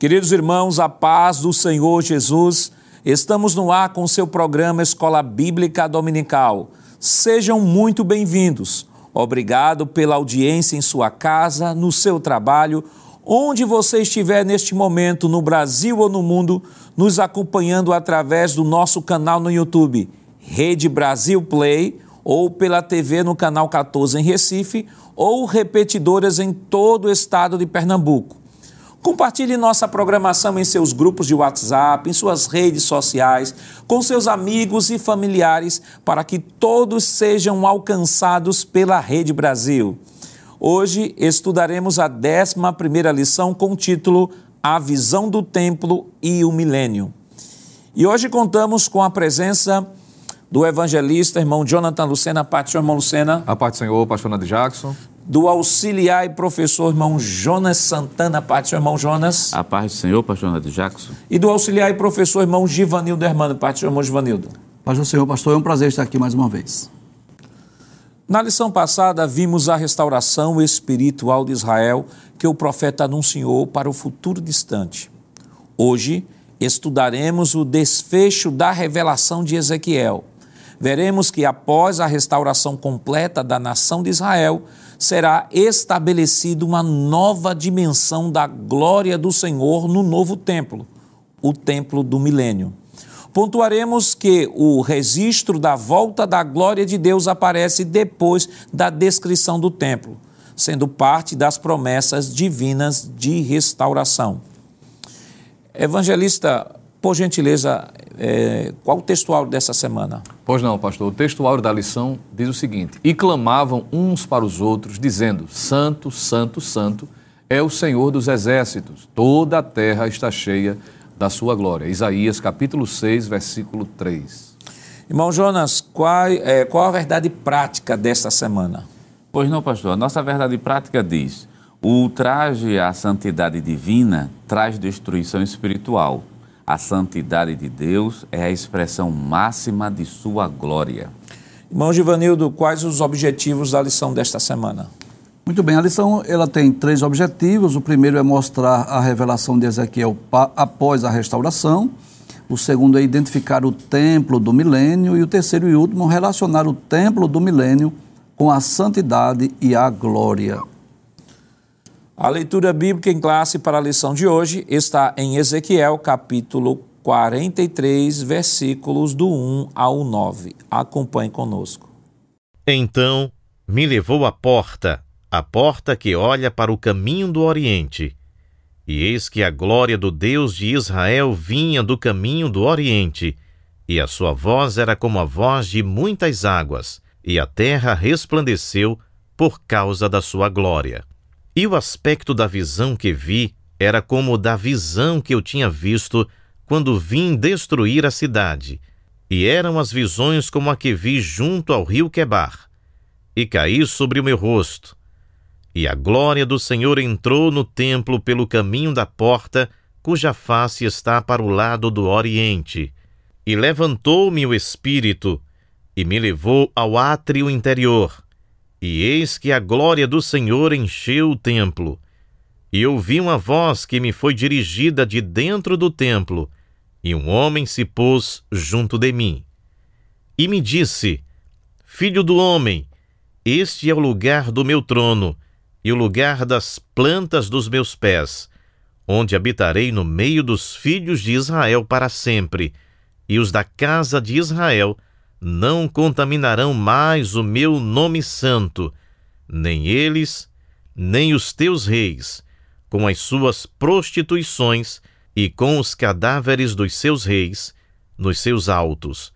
Queridos irmãos, a paz do Senhor Jesus, estamos no ar com seu programa Escola Bíblica Dominical. Sejam muito bem-vindos. Obrigado pela audiência em sua casa, no seu trabalho, onde você estiver neste momento, no Brasil ou no mundo, nos acompanhando através do nosso canal no YouTube, Rede Brasil Play, ou pela TV no canal 14 em Recife, ou repetidoras em todo o estado de Pernambuco. Compartilhe nossa programação em seus grupos de WhatsApp, em suas redes sociais, com seus amigos e familiares, para que todos sejam alcançados pela Rede Brasil. Hoje estudaremos a 11 lição com o título A Visão do Templo e o Milênio. E hoje contamos com a presença do evangelista, irmão Jonathan Lucena. A paz do irmão Lucena. A paz do Senhor, pastor Nando Jackson do auxiliar e professor irmão Jonas Santana, paz do seu irmão Jonas. A paz do Senhor, pastor Nadir Jackson. E do auxiliar e professor irmão Givanildo Hermano, paz do seu irmão Givanildo. Paz do Senhor, pastor, é um prazer estar aqui mais uma vez. Na lição passada, vimos a restauração espiritual de Israel que o profeta anunciou para o futuro distante. Hoje, estudaremos o desfecho da revelação de Ezequiel. Veremos que após a restauração completa da nação de Israel, será estabelecida uma nova dimensão da glória do Senhor no novo templo, o templo do milênio. Pontuaremos que o registro da volta da glória de Deus aparece depois da descrição do templo, sendo parte das promessas divinas de restauração. Evangelista, por gentileza, é, qual o textual dessa semana? Pois não, pastor. O textual da lição diz o seguinte: E clamavam uns para os outros, dizendo: Santo, Santo, Santo é o Senhor dos exércitos, toda a terra está cheia da sua glória. Isaías capítulo 6, versículo 3. Irmão Jonas, qual, é, qual a verdade prática desta semana? Pois não, pastor. A nossa verdade prática diz: o ultraje à santidade divina traz destruição espiritual a santidade de Deus é a expressão máxima de sua glória. Irmão Givanildo, quais os objetivos da lição desta semana? Muito bem, a lição ela tem três objetivos. O primeiro é mostrar a revelação de Ezequiel após a restauração. O segundo é identificar o templo do milênio. E o terceiro e último, relacionar o templo do milênio com a santidade e a glória. A leitura bíblica em classe para a lição de hoje está em Ezequiel, capítulo 43, versículos do 1 ao 9. Acompanhe conosco. Então me levou à porta, a porta que olha para o caminho do Oriente. E eis que a glória do Deus de Israel vinha do caminho do Oriente, e a sua voz era como a voz de muitas águas, e a terra resplandeceu por causa da sua glória. E o aspecto da visão que vi era como o da visão que eu tinha visto quando vim destruir a cidade. E eram as visões como a que vi junto ao rio Quebar. E caí sobre o meu rosto. E a glória do Senhor entrou no templo pelo caminho da porta, cuja face está para o lado do oriente. E levantou-me o espírito, e me levou ao átrio interior e eis que a glória do Senhor encheu o templo. E ouvi uma voz que me foi dirigida de dentro do templo, e um homem se pôs junto de mim. E me disse: Filho do homem, este é o lugar do meu trono, e o lugar das plantas dos meus pés, onde habitarei no meio dos filhos de Israel para sempre, e os da casa de Israel não contaminarão mais o meu nome santo, nem eles, nem os teus reis, com as suas prostituições e com os cadáveres dos seus reis, nos seus altos,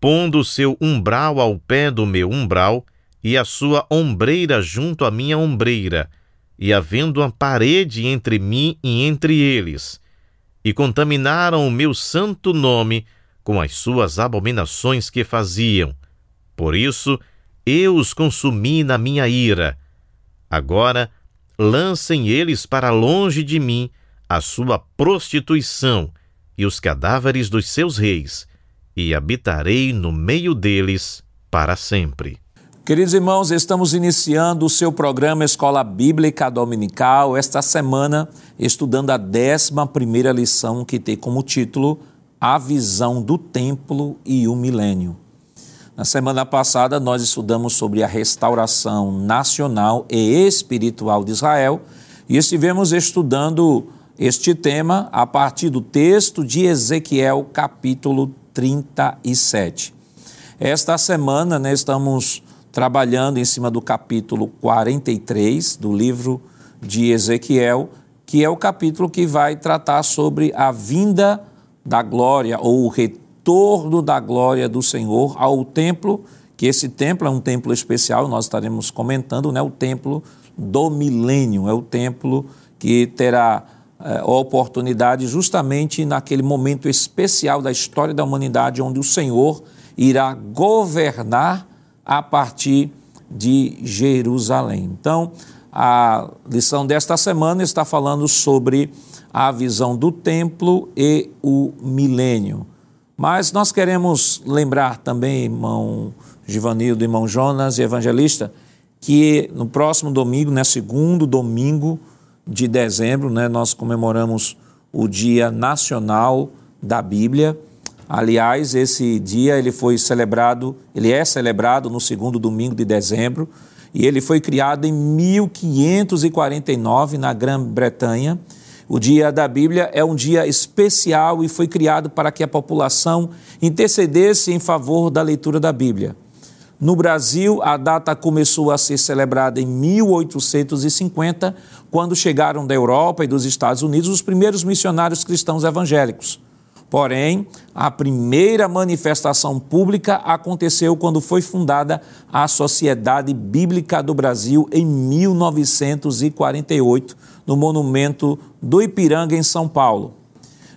pondo o seu umbral ao pé do meu umbral, e a sua ombreira junto à minha ombreira, e havendo uma parede entre mim e entre eles, e contaminaram o meu santo nome, com as suas abominações que faziam. Por isso, eu os consumi na minha ira. Agora, lancem eles para longe de mim a sua prostituição e os cadáveres dos seus reis, e habitarei no meio deles para sempre. Queridos irmãos, estamos iniciando o seu programa Escola Bíblica Dominical, esta semana estudando a 11 primeira lição que tem como título A Visão do Templo e o Milênio. Na semana passada nós estudamos sobre a restauração nacional e espiritual de Israel e estivemos estudando este tema a partir do texto de Ezequiel capítulo 37. Esta semana né, estamos trabalhando em cima do capítulo 43 do livro de Ezequiel, que é o capítulo que vai tratar sobre a vinda da glória ou o retorno da glória do Senhor ao templo, que esse templo é um templo especial, nós estaremos comentando, né, o templo do milênio, é o templo que terá é, oportunidade justamente naquele momento especial da história da humanidade, onde o Senhor irá governar a partir de Jerusalém. Então, a lição desta semana está falando sobre a visão do templo e o milênio. Mas nós queremos lembrar também, irmão Givanildo, irmão Jonas e evangelista, que no próximo domingo, né, segundo domingo de dezembro, né, nós comemoramos o Dia Nacional da Bíblia. Aliás, esse dia ele foi celebrado, ele é celebrado no segundo domingo de dezembro e ele foi criado em 1549 na Grã-Bretanha. O Dia da Bíblia é um dia especial e foi criado para que a população intercedesse em favor da leitura da Bíblia. No Brasil, a data começou a ser celebrada em 1850, quando chegaram da Europa e dos Estados Unidos os primeiros missionários cristãos evangélicos. Porém, a primeira manifestação pública aconteceu quando foi fundada a Sociedade Bíblica do Brasil em 1948, no Monumento do Ipiranga, em São Paulo.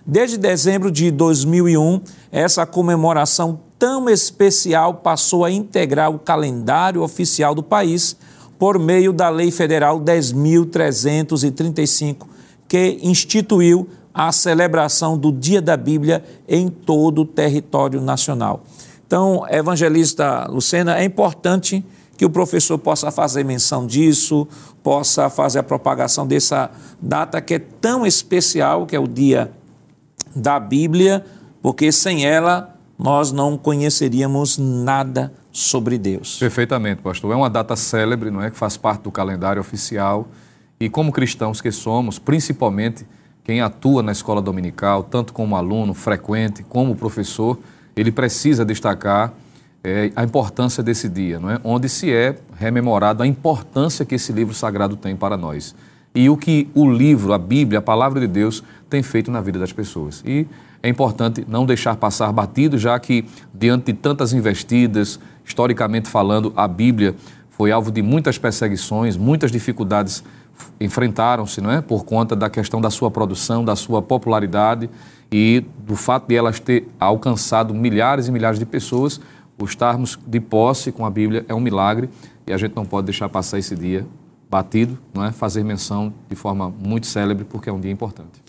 Desde dezembro de 2001, essa comemoração tão especial passou a integrar o calendário oficial do país por meio da Lei Federal 10.335, que instituiu a celebração do Dia da Bíblia em todo o território nacional. Então, evangelista Lucena, é importante que o professor possa fazer menção disso, possa fazer a propagação dessa data que é tão especial, que é o Dia da Bíblia, porque sem ela nós não conheceríamos nada sobre Deus. Perfeitamente, pastor. É uma data célebre, não é, que faz parte do calendário oficial e como cristãos que somos, principalmente quem atua na escola dominical, tanto como aluno frequente, como professor, ele precisa destacar é, a importância desse dia, não é? onde se é rememorado a importância que esse livro sagrado tem para nós. E o que o livro, a Bíblia, a palavra de Deus, tem feito na vida das pessoas. E é importante não deixar passar batido, já que, diante de tantas investidas, historicamente falando, a Bíblia foi alvo de muitas perseguições, muitas dificuldades enfrentaram-se, não é? Por conta da questão da sua produção, da sua popularidade e do fato de elas ter alcançado milhares e milhares de pessoas, o estarmos de posse com a Bíblia é um milagre e a gente não pode deixar passar esse dia batido, não é? Fazer menção de forma muito célebre porque é um dia importante.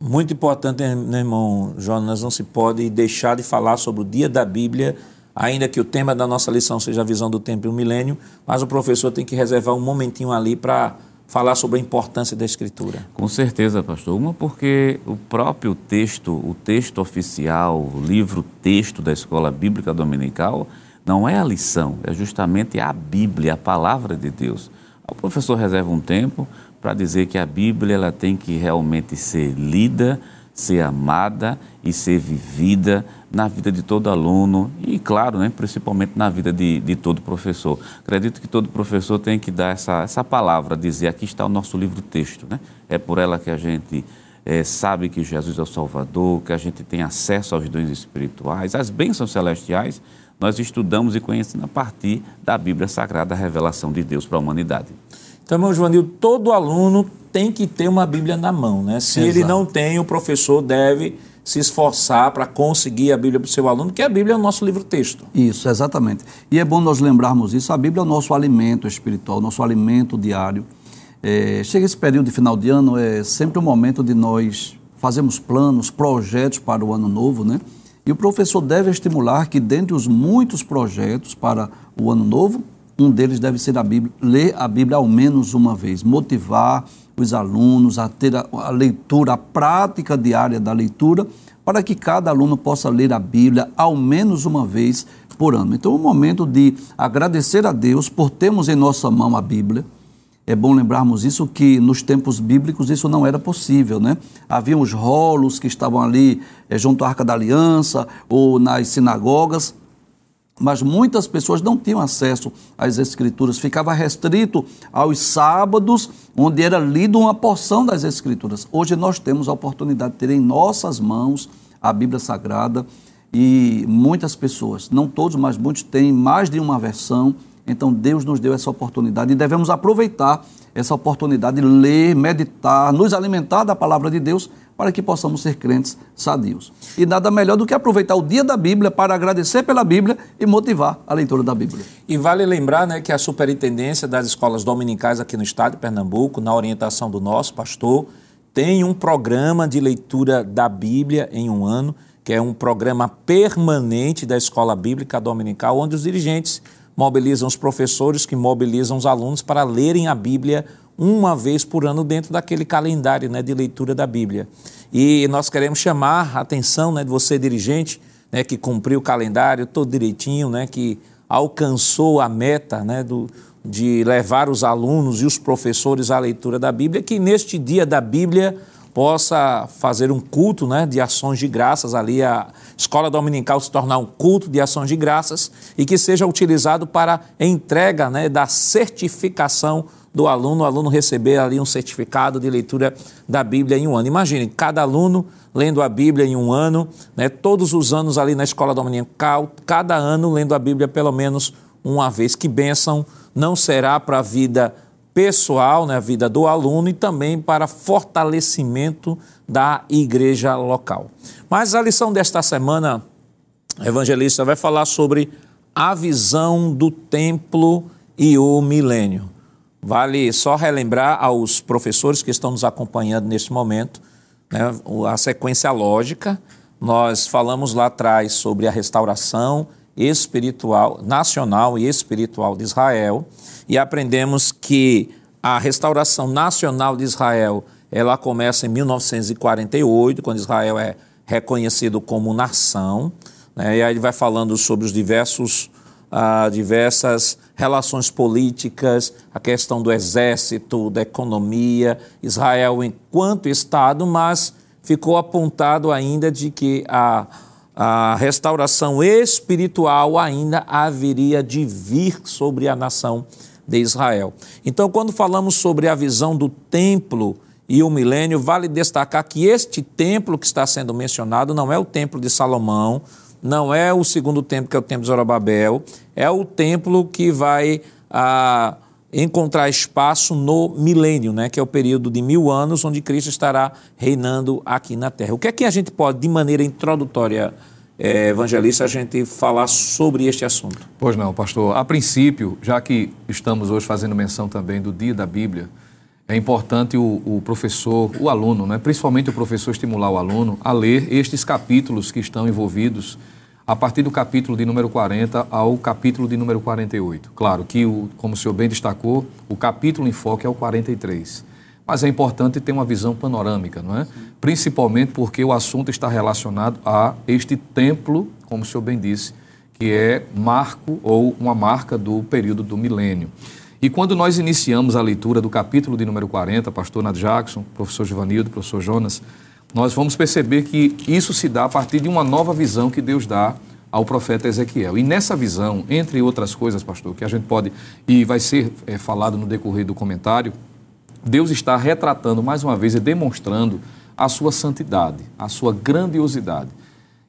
Muito importante, né, irmão Jonas, não se pode deixar de falar sobre o dia da Bíblia ainda que o tema da nossa lição seja a visão do tempo e o milênio, mas o professor tem que reservar um momentinho ali para falar sobre a importância da escritura. Com certeza, pastor. Uma porque o próprio texto, o texto oficial, o livro texto da Escola Bíblica Dominical, não é a lição, é justamente a Bíblia, a palavra de Deus. O professor reserva um tempo para dizer que a Bíblia ela tem que realmente ser lida, ser amada e ser vivida na vida de todo aluno e, claro, né, principalmente na vida de, de todo professor. Acredito que todo professor tem que dar essa, essa palavra, dizer aqui está o nosso livro texto. Né? É por ela que a gente é, sabe que Jesus é o Salvador, que a gente tem acesso aos dons espirituais, às bênçãos celestiais, nós estudamos e conhecemos a partir da Bíblia Sagrada, a revelação de Deus para a humanidade. Então, irmão Joanil, todo aluno tem que ter uma Bíblia na mão. Né? Se Exato. ele não tem, o professor deve se esforçar para conseguir a Bíblia para o seu aluno, que a Bíblia é o nosso livro-texto. Isso, exatamente. E é bom nós lembrarmos isso. A Bíblia é o nosso alimento espiritual, nosso alimento diário. É, chega esse período de final de ano, é sempre um momento de nós fazermos planos, projetos para o ano novo, né? E o professor deve estimular que, dentre os muitos projetos para o ano novo, um deles deve ser a Bíblia, ler a Bíblia ao menos uma vez, motivar os alunos a ter a, a leitura, a prática diária da leitura, para que cada aluno possa ler a Bíblia ao menos uma vez por ano. Então, é um momento de agradecer a Deus por termos em nossa mão a Bíblia. É bom lembrarmos isso que nos tempos bíblicos isso não era possível, né? Havia os rolos que estavam ali é, junto à Arca da Aliança ou nas sinagogas, mas muitas pessoas não tinham acesso às escrituras, ficava restrito aos sábados, onde era lido uma porção das escrituras. Hoje nós temos a oportunidade de ter em nossas mãos a Bíblia Sagrada e muitas pessoas, não todos, mas muitos têm mais de uma versão. Então Deus nos deu essa oportunidade e devemos aproveitar essa oportunidade de ler, meditar, nos alimentar da palavra de Deus para que possamos ser crentes sadios. E nada melhor do que aproveitar o dia da Bíblia para agradecer pela Bíblia e motivar a leitura da Bíblia. E vale lembrar né, que a superintendência das escolas dominicais aqui no estado de Pernambuco, na orientação do nosso pastor, tem um programa de leitura da Bíblia em um ano, que é um programa permanente da escola bíblica dominical, onde os dirigentes mobilizam os professores, que mobilizam os alunos para lerem a Bíblia uma vez por ano dentro daquele calendário né, de leitura da Bíblia. E nós queremos chamar a atenção né, de você, dirigente, né, que cumpriu o calendário todo direitinho, né, que alcançou a meta né, do, de levar os alunos e os professores à leitura da Bíblia, que neste dia da Bíblia possa fazer um culto né, de ações de graças ali, a escola dominical se tornar um culto de ações de graças e que seja utilizado para entrega né, da certificação do aluno, o aluno receber ali um certificado de leitura da Bíblia em um ano. Imagine, cada aluno lendo a Bíblia em um ano, né, todos os anos ali na escola dominical, cada ano lendo a Bíblia pelo menos uma vez. Que bênção não será para a vida pessoal, né, a vida do aluno e também para fortalecimento da igreja local. Mas a lição desta semana, evangelista vai falar sobre a visão do templo e o milênio. Vale só relembrar aos professores que estão nos acompanhando neste momento né, a sequência lógica. Nós falamos lá atrás sobre a restauração espiritual, nacional e espiritual de Israel e aprendemos que a restauração nacional de Israel ela começa em 1948, quando Israel é reconhecido como nação. Né, e aí ele vai falando sobre os diversos a diversas relações políticas, a questão do exército, da economia, Israel enquanto Estado, mas ficou apontado ainda de que a, a restauração espiritual ainda haveria de vir sobre a nação de Israel. Então, quando falamos sobre a visão do templo e o milênio, vale destacar que este templo que está sendo mencionado não é o templo de Salomão, não é o segundo templo, que é o templo de Zorobabel, é o templo que vai ah, encontrar espaço no milênio, né, que é o período de mil anos onde Cristo estará reinando aqui na terra. O que é que a gente pode, de maneira introdutória, é, evangelista, a gente falar sobre este assunto? Pois não, pastor. A princípio, já que estamos hoje fazendo menção também do dia da Bíblia, é importante o, o, professor, o aluno, né, principalmente o professor estimular o aluno a ler estes capítulos que estão envolvidos a partir do capítulo de número 40 ao capítulo de número 48. Claro que, o, como o senhor bem destacou, o capítulo em foco é o 43. Mas é importante ter uma visão panorâmica, não é? Sim. Principalmente porque o assunto está relacionado a este templo, como o senhor bem disse, que é marco ou uma marca do período do milênio. E quando nós iniciamos a leitura do capítulo de número 40, pastor Nad Jackson, professor Givanildo, professor Jonas, nós vamos perceber que isso se dá a partir de uma nova visão que Deus dá ao profeta Ezequiel. E nessa visão, entre outras coisas, pastor, que a gente pode, e vai ser é, falado no decorrer do comentário, Deus está retratando mais uma vez e demonstrando a sua santidade, a sua grandiosidade.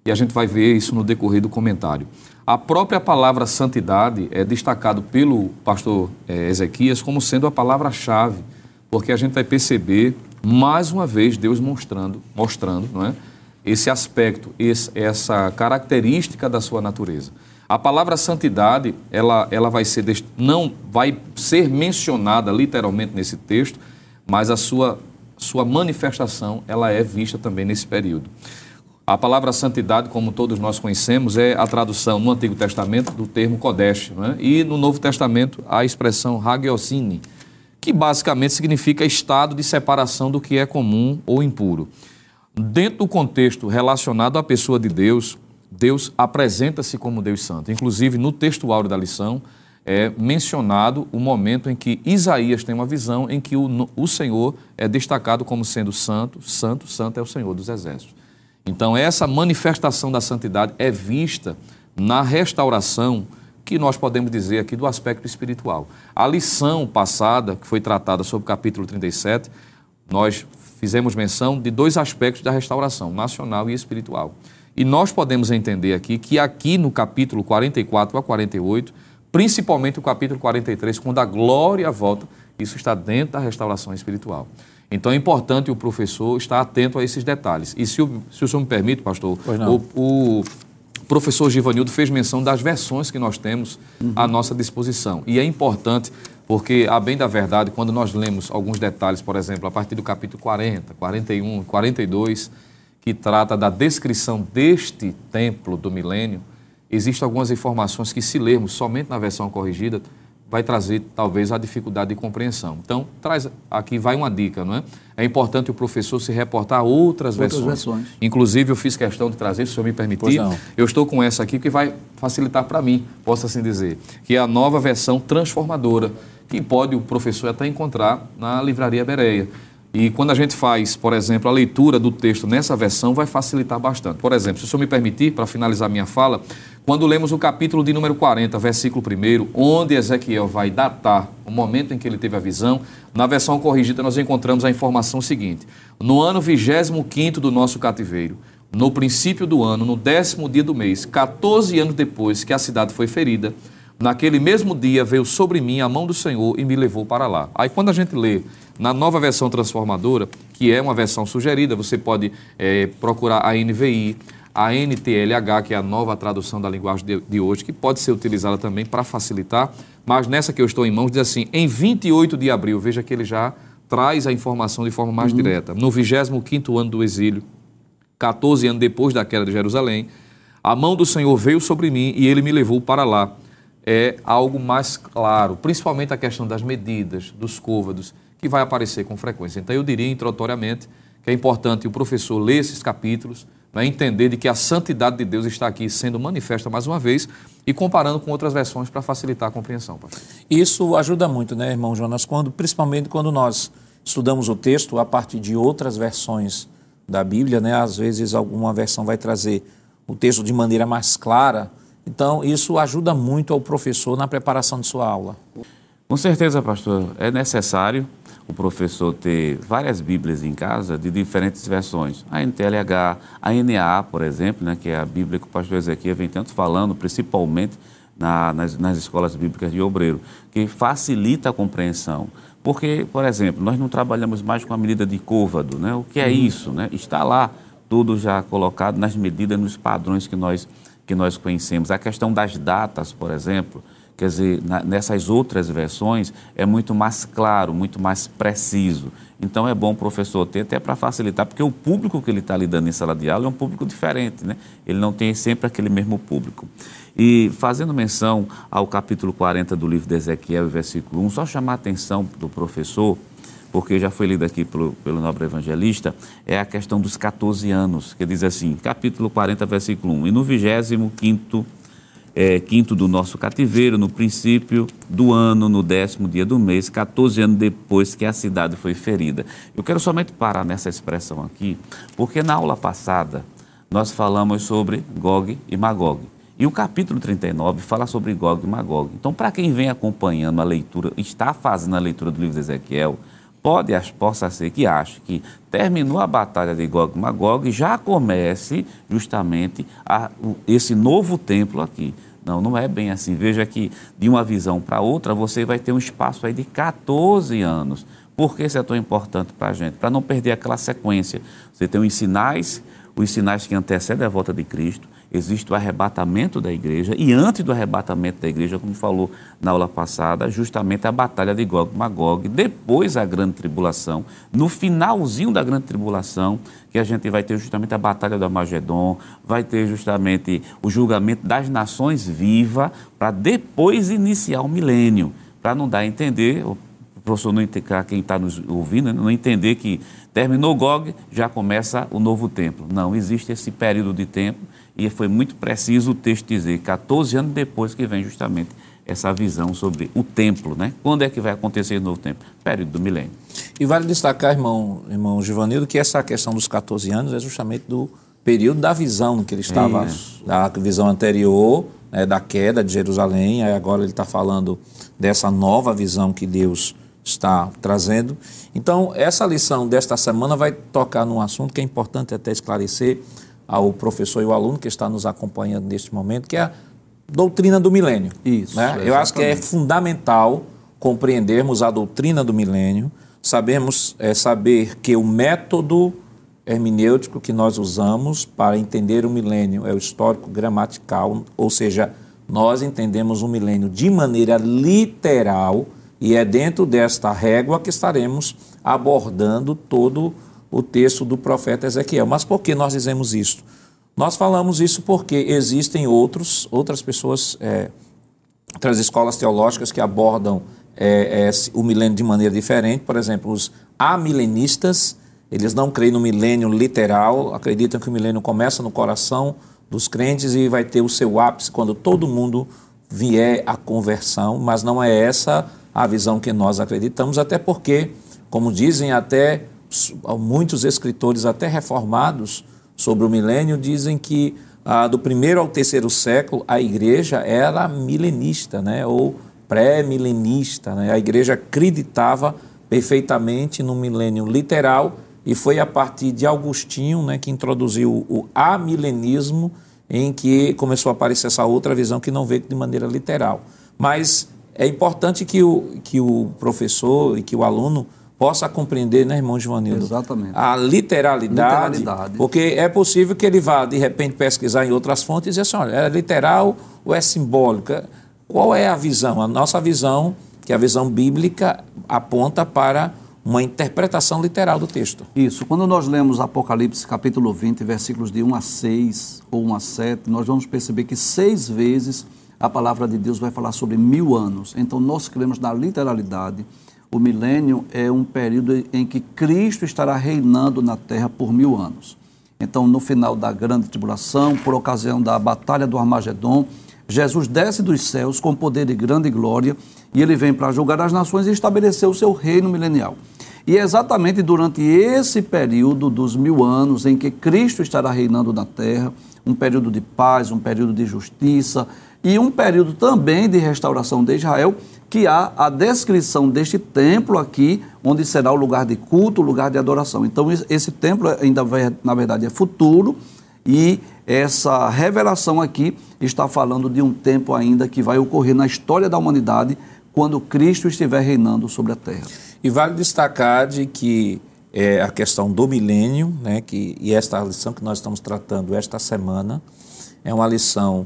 E a gente vai ver isso no decorrer do comentário. A própria palavra santidade é destacado pelo pastor é, Ezequias como sendo a palavra-chave, porque a gente vai perceber mais uma vez Deus mostrando, mostrando, não é? Esse aspecto, esse, essa característica da sua natureza. A palavra santidade, ela, ela vai ser não vai ser mencionada literalmente nesse texto, mas a sua sua manifestação, ela é vista também nesse período. A palavra santidade, como todos nós conhecemos, é a tradução no Antigo Testamento do termo Kodesh, né? e no Novo Testamento a expressão Hagiosine, que basicamente significa estado de separação do que é comum ou impuro. Dentro do contexto relacionado à pessoa de Deus, Deus apresenta-se como Deus Santo. Inclusive, no textuário da lição, é mencionado o momento em que Isaías tem uma visão em que o, o Senhor é destacado como sendo santo, santo, santo é o Senhor dos exércitos. Então, essa manifestação da santidade é vista na restauração, que nós podemos dizer aqui do aspecto espiritual. A lição passada, que foi tratada sobre o capítulo 37, nós fizemos menção de dois aspectos da restauração, nacional e espiritual. E nós podemos entender aqui que aqui no capítulo 44 a 48, principalmente o capítulo 43, quando a glória volta, isso está dentro da restauração espiritual. Então é importante o professor estar atento a esses detalhes. E se o, se o senhor me permite, pastor, o, o, professor Givanildo fez menção das versões que nós temos uhum. à nossa disposição. E é importante, porque, a bem da verdade, quando nós lemos alguns detalhes, por exemplo, a partir do capítulo 40, 41, 42, que trata da descrição deste templo do milênio, existem algumas informações que, se lermos somente na versão corrigida, vai trazer talvez a dificuldade de compreensão. Então, traz aqui vai uma dica, não é? É importante o professor se reportar a outras, outras versões. versões. Inclusive, eu fiz questão de trazer, se o senhor me permitir. Eu estou com essa aqui que vai facilitar para mim, posso assim dizer, que é a nova versão transformadora, que pode o professor até encontrar na livraria Bereia. E quando a gente faz, por exemplo, a leitura do texto nessa versão, vai facilitar bastante. Por exemplo, se o senhor me permitir, para finalizar minha fala, quando lemos o capítulo de número 40, versículo 1, onde Ezequiel vai datar o momento em que ele teve a visão, na versão corrigida nós encontramos a informação seguinte: No ano 25 do nosso cativeiro, no princípio do ano, no décimo dia do mês, 14 anos depois que a cidade foi ferida, naquele mesmo dia veio sobre mim a mão do Senhor e me levou para lá. Aí quando a gente lê na nova versão transformadora, que é uma versão sugerida, você pode é, procurar a NVI, a NTLH, que é a nova tradução da linguagem de, de hoje, que pode ser utilizada também para facilitar, mas nessa que eu estou em mãos, diz assim: em 28 de abril, veja que ele já traz a informação de forma mais uhum. direta. No 25 ano do exílio, 14 anos depois da queda de Jerusalém, a mão do Senhor veio sobre mim e ele me levou para lá. É algo mais claro, principalmente a questão das medidas, dos côvados, que vai aparecer com frequência. Então, eu diria introdutoriamente que é importante o professor ler esses capítulos, né, entender de que a santidade de Deus está aqui sendo manifesta mais uma vez e comparando com outras versões para facilitar a compreensão. Pastor. Isso ajuda muito, né, irmão Jonas, quando, principalmente quando nós estudamos o texto a partir de outras versões da Bíblia, né, às vezes alguma versão vai trazer o texto de maneira mais clara, então isso ajuda muito ao professor na preparação de sua aula. Com certeza, pastor, é necessário o professor ter várias Bíblias em casa de diferentes versões. A NTLH, a NAA, por exemplo, né, que é a Bíblia que o pastor Ezequiel vem tanto falando, principalmente na, nas, nas escolas bíblicas de obreiro, que facilita a compreensão. Porque, por exemplo, nós não trabalhamos mais com a medida de côvado, né? O que é uhum. isso? Né? Está lá tudo já colocado nas medidas, nos padrões que nós, que nós conhecemos. A questão das datas, por exemplo, Quer dizer, na, nessas outras versões é muito mais claro, muito mais preciso. Então é bom o professor ter até para facilitar, porque o público que ele está lidando em sala de aula é um público diferente, né? Ele não tem sempre aquele mesmo público. E fazendo menção ao capítulo 40 do livro de Ezequiel, versículo 1, só chamar a atenção do professor, porque já foi lido aqui pelo, pelo nobre evangelista, é a questão dos 14 anos, que diz assim, capítulo 40, versículo 1, e no 25 é, quinto do nosso cativeiro, no princípio do ano, no décimo dia do mês, 14 anos depois que a cidade foi ferida. Eu quero somente parar nessa expressão aqui, porque na aula passada nós falamos sobre Gog e Magog. E o capítulo 39 fala sobre Gog e Magog. Então, para quem vem acompanhando a leitura, está fazendo a leitura do livro de Ezequiel, pode, possa ser que ache que terminou a batalha de Gog e Magog e já comece justamente a, esse novo templo aqui. Não, não é bem assim. Veja que de uma visão para outra você vai ter um espaço aí de 14 anos. Por que isso é tão importante para a gente? Para não perder aquela sequência. Você tem os sinais, os sinais que antecedem a volta de Cristo, existe o arrebatamento da igreja, e antes do arrebatamento da igreja, como falou na aula passada, justamente a batalha de Gog e Magog, depois a grande tribulação, no finalzinho da grande tribulação, que a gente vai ter justamente a batalha do Armagedon, vai ter justamente o julgamento das nações viva, para depois iniciar o milênio, para não dar a entender, professor não quem está nos ouvindo, não entender que terminou Gog, já começa o novo templo. Não, existe esse período de tempo e foi muito preciso o texto dizer, 14 anos depois que vem justamente essa visão sobre o templo, né? Quando é que vai acontecer o novo templo? Período do milênio. E vale destacar, irmão, irmão Givanildo, que essa questão dos 14 anos é justamente do período da visão que ele estava, Isso. da visão anterior, né, da queda de Jerusalém, aí agora ele está falando dessa nova visão que Deus está trazendo. Então, essa lição desta semana vai tocar num assunto que é importante até esclarecer, ao professor e o aluno que está nos acompanhando neste momento, que é a doutrina do milênio. Isso. Né? Eu acho que é fundamental compreendermos a doutrina do milênio, sabemos é, saber que o método hermenêutico que nós usamos para entender o milênio é o histórico gramatical, ou seja, nós entendemos o milênio de maneira literal e é dentro desta régua que estaremos abordando todo o texto do profeta Ezequiel. Mas por que nós dizemos isso? Nós falamos isso porque existem outros, outras pessoas, é, outras escolas teológicas que abordam é, é, o milênio de maneira diferente. Por exemplo, os amilenistas, eles não creem no milênio literal, acreditam que o milênio começa no coração dos crentes e vai ter o seu ápice quando todo mundo vier à conversão, mas não é essa a visão que nós acreditamos, até porque, como dizem até muitos escritores, até reformados, sobre o milênio, dizem que ah, do primeiro ao terceiro século a igreja era milenista, né? ou pré-milenista. Né? A igreja acreditava perfeitamente no milênio literal e foi a partir de Agostinho né, que introduziu o amilenismo, em que começou a aparecer essa outra visão que não veio de maneira literal. Mas é importante que o, que o professor e que o aluno possa compreender, né, irmão Givanildo? Exatamente. A literalidade, literalidade, porque é possível que ele vá, de repente, pesquisar em outras fontes e dizer assim, olha, é literal ou é simbólica? Qual é a visão? A nossa visão, que é a visão bíblica, aponta para uma interpretação literal do texto. Isso. Quando nós lemos Apocalipse capítulo 20, versículos de 1 a 6 ou 1 a 7, nós vamos perceber que seis vezes a palavra de Deus vai falar sobre mil anos. Então nós cremos na literalidade o milênio é um período em que Cristo estará reinando na terra por mil anos. Então, no final da grande tribulação, por ocasião da batalha do Armagedon, Jesus desce dos céus com poder de grande glória e ele vem para julgar as nações e estabelecer o seu reino milenial. E é exatamente durante esse período dos mil anos em que Cristo estará reinando na terra, um período de paz, um período de justiça e um período também de restauração de Israel, que há a descrição deste templo aqui, onde será o lugar de culto, o lugar de adoração. Então, esse templo ainda, na verdade, é futuro e essa revelação aqui está falando de um tempo ainda que vai ocorrer na história da humanidade, quando Cristo estiver reinando sobre a terra. E vale destacar de que é, a questão do milênio, né, que, e esta lição que nós estamos tratando esta semana, é uma lição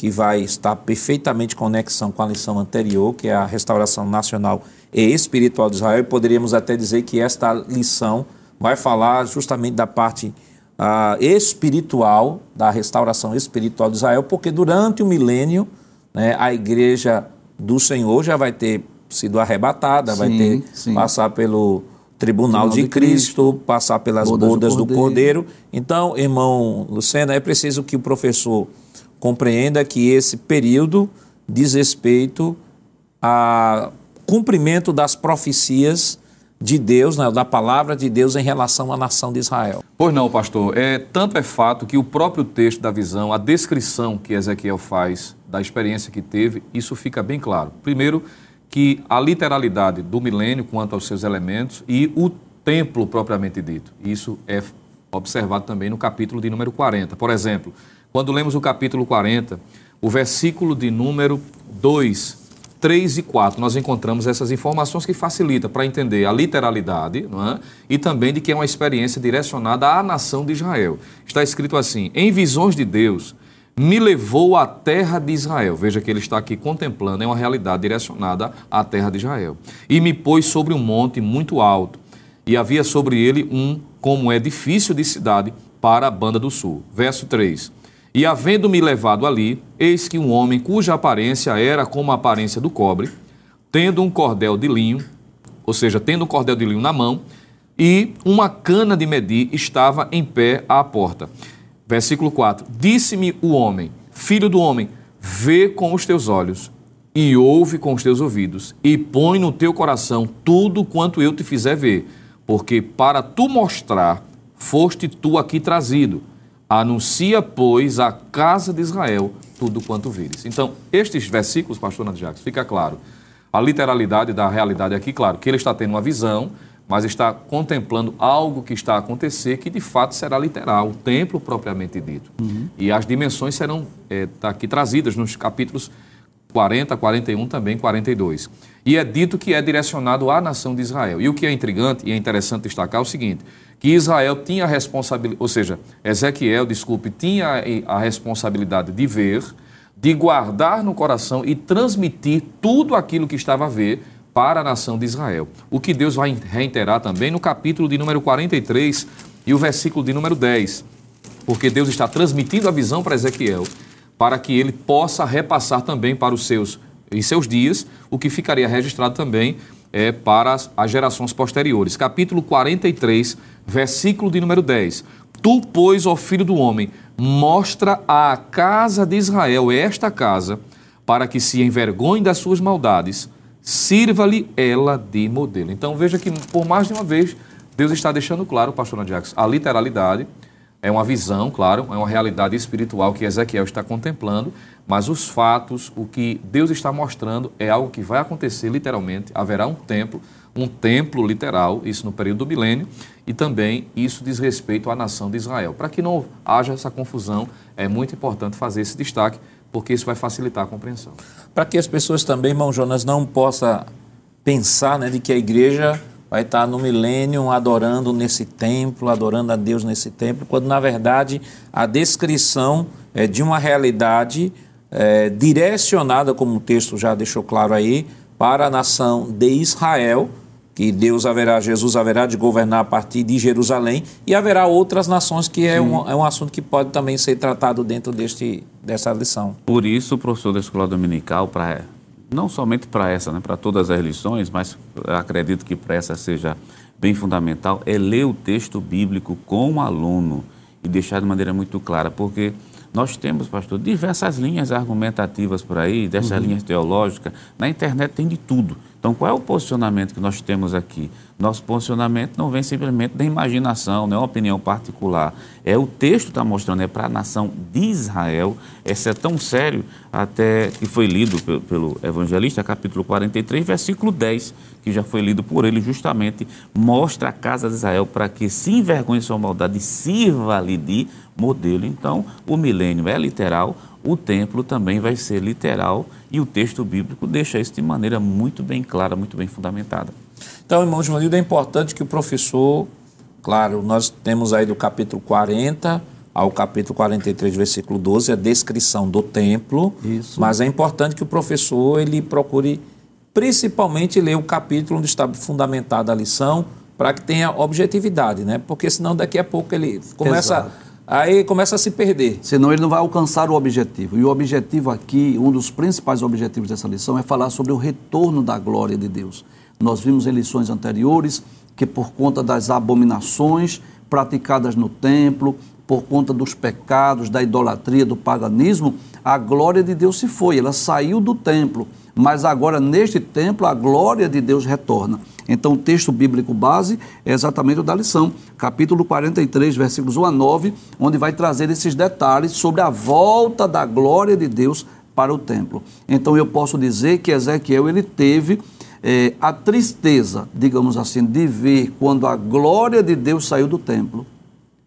que vai estar perfeitamente em conexão com a lição anterior, que é a restauração nacional e espiritual de Israel. E poderíamos até dizer que esta lição vai falar justamente da parte uh, espiritual, da restauração espiritual de Israel, porque durante o milênio, né, a igreja do Senhor já vai ter sido arrebatada, sim, vai ter sim. passar pelo tribunal, tribunal de, de Cristo, Cristo, passar pelas bodas, bodas do, Cordeiro. do Cordeiro. Então, irmão Lucena, é preciso que o professor compreenda que esse período diz respeito a cumprimento das profecias de Deus, né, da palavra de Deus em relação à nação de Israel. Pois não, pastor. É, tanto é fato que o próprio texto da visão, a descrição que Ezequiel faz da experiência que teve, isso fica bem claro. Primeiro, que a literalidade do milênio quanto aos seus elementos e o templo propriamente dito. Isso é observado também no capítulo de número 40. Por exemplo, quando lemos o capítulo 40, o versículo de número 2, 3 e 4, nós encontramos essas informações que facilitam para entender a literalidade é? e também de que é uma experiência direcionada à nação de Israel. Está escrito assim: em visões de Deus, me levou à terra de Israel. Veja que ele está aqui contemplando, é uma realidade direcionada à terra de Israel. E me pôs sobre um monte muito alto, e havia sobre ele um, como edifício de cidade, para a banda do sul. Verso 3. E havendo-me levado ali, eis que um homem cuja aparência era como a aparência do cobre, tendo um cordel de linho, ou seja, tendo um cordel de linho na mão, e uma cana de medir estava em pé à porta. Versículo 4: Disse-me o homem, filho do homem, vê com os teus olhos e ouve com os teus ouvidos, e põe no teu coração tudo quanto eu te fizer ver, porque para tu mostrar foste tu aqui trazido Anuncia, pois, à casa de Israel tudo quanto vires. Então, estes versículos, pastor Jacques, fica claro. A literalidade da realidade aqui, claro, que ele está tendo uma visão, mas está contemplando algo que está a acontecer que de fato será literal, o templo propriamente dito. Uhum. E as dimensões serão é, tá aqui trazidas nos capítulos 40, 41, também 42. E é dito que é direcionado à nação de Israel. E o que é intrigante e é interessante destacar é o seguinte: que Israel tinha a responsabilidade, ou seja, Ezequiel, desculpe, tinha a responsabilidade de ver, de guardar no coração e transmitir tudo aquilo que estava a ver para a nação de Israel. O que Deus vai reiterar também no capítulo de número 43 e o versículo de número 10. Porque Deus está transmitindo a visão para Ezequiel, para que ele possa repassar também para os seus em seus dias, o que ficaria registrado também é, para as, as gerações posteriores. Capítulo 43, versículo de número 10. Tu, pois, ó filho do homem, mostra à casa de Israel esta casa, para que se envergonhe das suas maldades, sirva-lhe ela de modelo. Então veja que, por mais de uma vez, Deus está deixando claro, pastor Nadiax, a literalidade é uma visão, claro, é uma realidade espiritual que Ezequiel está contemplando, mas os fatos, o que Deus está mostrando é algo que vai acontecer literalmente. Haverá um templo, um templo literal, isso no período do milênio, e também isso diz respeito à nação de Israel. Para que não haja essa confusão, é muito importante fazer esse destaque, porque isso vai facilitar a compreensão. Para que as pessoas também, irmão Jonas, não possam pensar né, de que a igreja vai estar no milênio adorando nesse templo, adorando a Deus nesse templo, quando na verdade a descrição é de uma realidade é, direcionada, como o texto já deixou claro aí, para a nação de Israel, que Deus haverá, Jesus haverá de governar a partir de Jerusalém, e haverá outras nações, que é um, é um assunto que pode também ser tratado dentro deste, dessa lição. Por isso, professor da escola dominical, para não somente para essa, né, para todas as lições, mas acredito que para essa seja bem fundamental, é ler o texto bíblico com o aluno e deixar de maneira muito clara, porque nós temos, pastor, diversas linhas argumentativas por aí, dessas uhum. linhas teológicas. Na internet tem de tudo. Então, qual é o posicionamento que nós temos aqui? Nosso posicionamento não vem simplesmente da imaginação, não é uma opinião particular. É o texto está mostrando, é para a nação de Israel. Esse é tão sério, até que foi lido pelo, pelo evangelista, capítulo 43, versículo 10, que já foi lido por ele, justamente mostra a casa de Israel para que se envergonhe sua maldade e sirva-lhe de modelo. Então, o milênio é literal, o templo também vai ser literal e o texto bíblico deixa isso de maneira muito bem clara, muito bem fundamentada. Então, irmão Joanildo, é importante que o professor, claro, nós temos aí do capítulo 40 ao capítulo 43, versículo 12, a descrição do templo, isso. mas é importante que o professor ele procure principalmente ler o capítulo onde está fundamentada a lição, para que tenha objetividade, né? Porque senão daqui a pouco ele começa Exato aí começa a se perder. Senão ele não vai alcançar o objetivo. E o objetivo aqui, um dos principais objetivos dessa lição é falar sobre o retorno da glória de Deus. Nós vimos em lições anteriores que por conta das abominações praticadas no templo, por conta dos pecados, da idolatria, do paganismo, a glória de Deus se foi, ela saiu do templo mas agora neste templo a glória de Deus retorna. Então o texto bíblico base é exatamente o da lição, capítulo 43, versículos 1 a 9, onde vai trazer esses detalhes sobre a volta da glória de Deus para o templo. Então eu posso dizer que Ezequiel ele teve é, a tristeza, digamos assim, de ver quando a glória de Deus saiu do templo,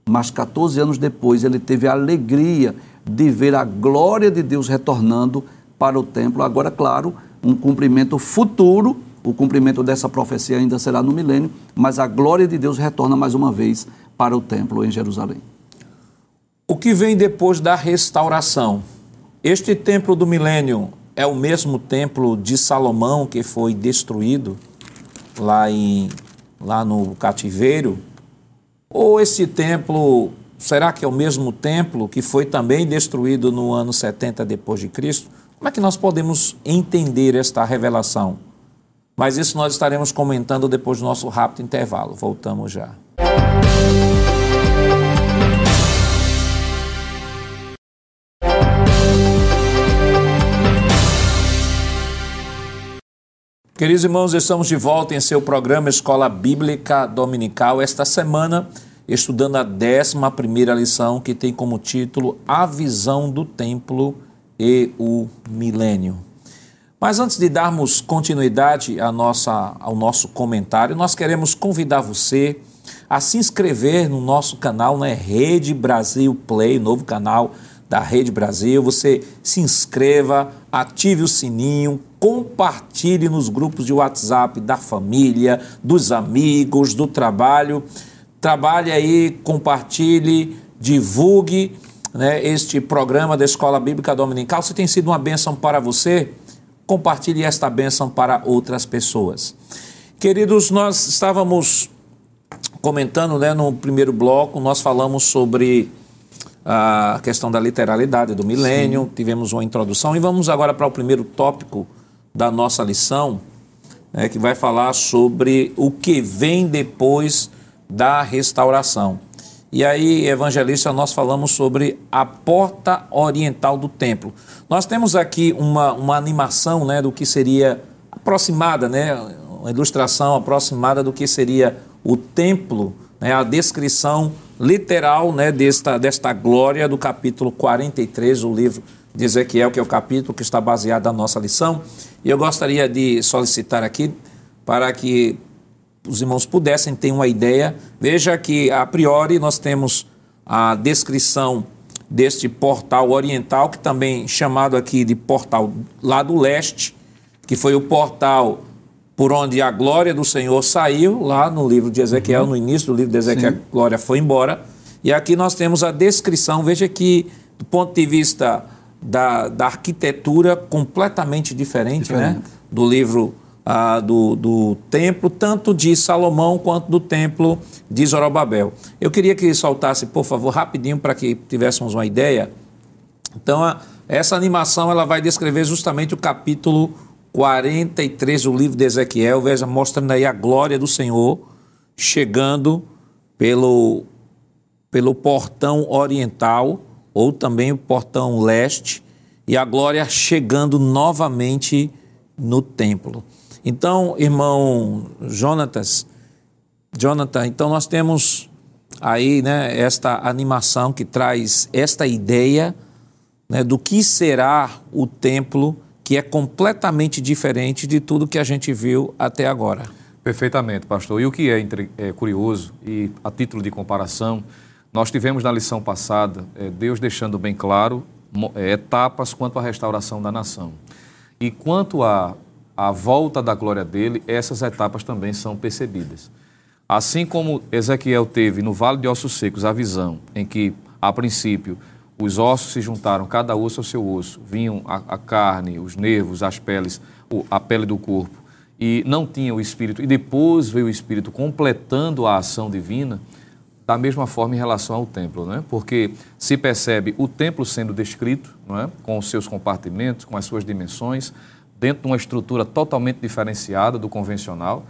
mas 14 anos depois ele teve a alegria de ver a glória de Deus retornando para o templo. Agora, claro, um cumprimento futuro. O cumprimento dessa profecia ainda será no milênio, mas a glória de Deus retorna mais uma vez para o templo em Jerusalém. O que vem depois da restauração? Este templo do milênio é o mesmo templo de Salomão que foi destruído lá, em, lá no cativeiro? Ou esse templo, será que é o mesmo templo que foi também destruído no ano 70 depois de Cristo? Como é que nós podemos entender esta revelação? Mas isso nós estaremos comentando depois do nosso rápido intervalo. Voltamos já. Queridos irmãos, estamos de volta em seu programa Escola Bíblica Dominical. Esta semana, estudando a 11 lição, que tem como título A Visão do Templo e o Milênio. Mas antes de darmos continuidade à nossa, ao nosso comentário, nós queremos convidar você a se inscrever no nosso canal, né? Rede Brasil Play, novo canal da Rede Brasil. Você se inscreva, ative o sininho, compartilhe nos grupos de WhatsApp da família, dos amigos, do trabalho. Trabalhe aí, compartilhe, divulgue né, este programa da Escola Bíblica Dominical. Se tem sido uma bênção para você, compartilhe esta bênção para outras pessoas. Queridos, nós estávamos comentando né, no primeiro bloco, nós falamos sobre a questão da literalidade do milênio, Sim. tivemos uma introdução e vamos agora para o primeiro tópico da nossa lição, né, que vai falar sobre o que vem depois da restauração. E aí, evangelista, nós falamos sobre a porta oriental do templo. Nós temos aqui uma, uma animação né, do que seria aproximada, né, uma ilustração aproximada do que seria o templo, né, a descrição literal né, desta, desta glória do capítulo 43 do livro de Ezequiel, que é o capítulo que está baseado na nossa lição. E eu gostaria de solicitar aqui para que os irmãos pudessem ter uma ideia. Veja que, a priori, nós temos a descrição deste portal oriental, que também chamado aqui de portal lá do leste, que foi o portal por onde a glória do Senhor saiu, lá no livro de Ezequiel, uhum. no início do livro de Ezequiel, Sim. a glória foi embora. E aqui nós temos a descrição, veja que, do ponto de vista da, da arquitetura, completamente diferente, né? diferente. Né? do livro ah, do, do templo, tanto de Salomão quanto do templo de Zorobabel. Eu queria que soltasse, por favor, rapidinho, para que tivéssemos uma ideia. Então, a, essa animação ela vai descrever justamente o capítulo 43 do livro de Ezequiel, veja, mostrando aí a glória do Senhor chegando pelo, pelo portão oriental, ou também o portão leste, e a glória chegando novamente no templo. Então, irmão Jonatas, Jonathan, então nós temos aí né, esta animação que traz esta ideia né, do que será o templo que é completamente diferente de tudo que a gente viu até agora. Perfeitamente, pastor. E o que é, entre, é curioso, e a título de comparação, nós tivemos na lição passada é, Deus deixando bem claro é, etapas quanto à restauração da nação. E quanto à, à volta da glória dele, essas etapas também são percebidas. Assim como Ezequiel teve no Vale de Ossos Secos a visão em que, a princípio, os ossos se juntaram, cada osso ao seu osso, vinham a, a carne, os nervos, as peles, a pele do corpo, e não tinha o Espírito, e depois veio o Espírito completando a ação divina, da mesma forma em relação ao templo, não é? porque se percebe o templo sendo descrito, não é? com os seus compartimentos, com as suas dimensões, dentro de uma estrutura totalmente diferenciada do convencional,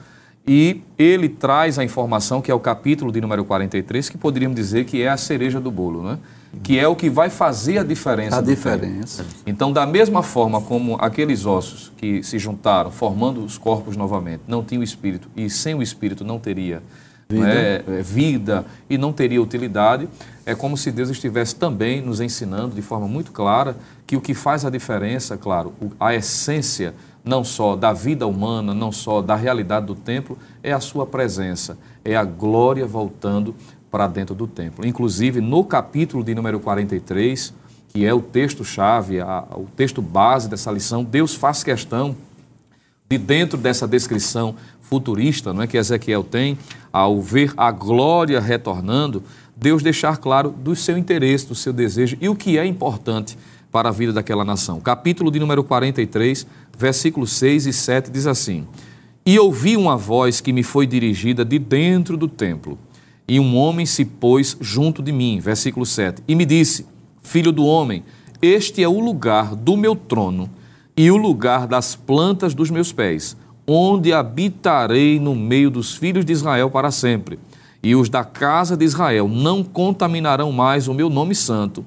e ele traz a informação que é o capítulo de número 43, que poderíamos dizer que é a cereja do bolo, não é? que é o que vai fazer a diferença. A diferença. Tempo. Então, da mesma forma como aqueles ossos que se juntaram, formando os corpos novamente, não tinham espírito, e sem o espírito não teria vida. Né, vida e não teria utilidade, é como se Deus estivesse também nos ensinando de forma muito clara que o que faz a diferença, claro, a essência não só da vida humana, não só da realidade do templo, é a sua presença, é a glória voltando para dentro do templo. Inclusive, no capítulo de número 43, que é o texto-chave, o texto base dessa lição, Deus faz questão de dentro dessa descrição futurista não é, que Ezequiel tem, ao ver a glória retornando, Deus deixar claro do seu interesse, do seu desejo e o que é importante para a vida daquela nação. Capítulo de número 43, versículos 6 e 7 diz assim: E ouvi uma voz que me foi dirigida de dentro do templo, e um homem se pôs junto de mim, versículo 7, e me disse: Filho do homem, este é o lugar do meu trono e o lugar das plantas dos meus pés, onde habitarei no meio dos filhos de Israel para sempre. E os da casa de Israel não contaminarão mais o meu nome santo,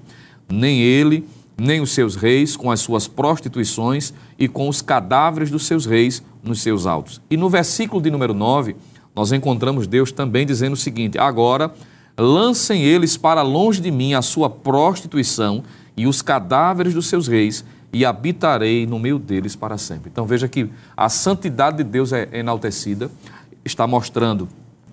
nem ele, nem os seus reis com as suas prostituições e com os cadáveres dos seus reis nos seus altos. E no versículo de número 9, nós encontramos Deus também dizendo o seguinte: Agora lancem eles para longe de mim a sua prostituição e os cadáveres dos seus reis, e habitarei no meio deles para sempre. Então veja que a santidade de Deus é enaltecida, está mostrando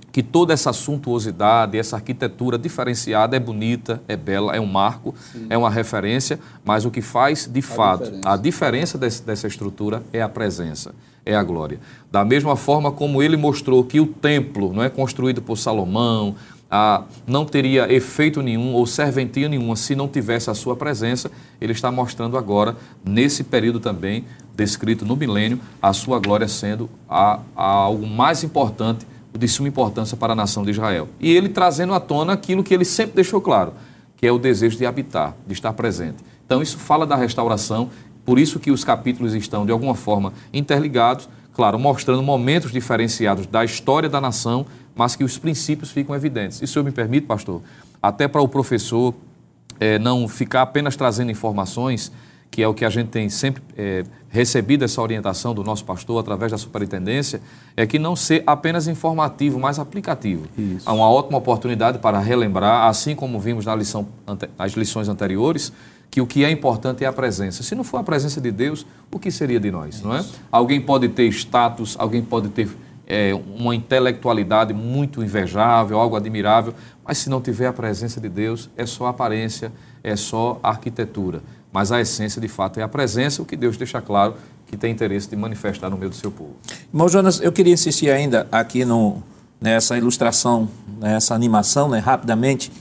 que toda essa suntuosidade, essa arquitetura diferenciada é bonita, é bela, é um marco, Sim. é uma referência, mas o que faz de a fato diferença. a diferença desse, dessa estrutura é a presença, é a glória. Da mesma forma como ele mostrou que o templo não é construído por Salomão, ah, não teria efeito nenhum ou serventia nenhuma se não tivesse a sua presença, ele está mostrando agora, nesse período também, descrito no milênio, a sua glória sendo a, a algo mais importante, de suma importância para a nação de Israel. E ele trazendo à tona aquilo que ele sempre deixou claro, que é o desejo de habitar, de estar presente. Então isso fala da restauração, por isso que os capítulos estão, de alguma forma, interligados, claro, mostrando momentos diferenciados da história da nação mas que os princípios ficam evidentes. E se eu me permite, pastor, até para o professor é, não ficar apenas trazendo informações, que é o que a gente tem sempre é, recebido essa orientação do nosso pastor através da superintendência, é que não ser apenas informativo, mas aplicativo. Isso. Há uma ótima oportunidade para relembrar, assim como vimos na lição, nas lições anteriores, que o que é importante é a presença. Se não for a presença de Deus, o que seria de nós, Isso. não é? Alguém pode ter status, alguém pode ter é, uma intelectualidade muito invejável, algo admirável, mas se não tiver a presença de Deus, é só aparência, é só arquitetura. Mas a essência, de fato, é a presença, o que Deus deixa claro que tem interesse de manifestar no meio do seu povo. Irmão Jonas, eu queria insistir ainda aqui no, nessa ilustração, nessa animação, né, rapidamente,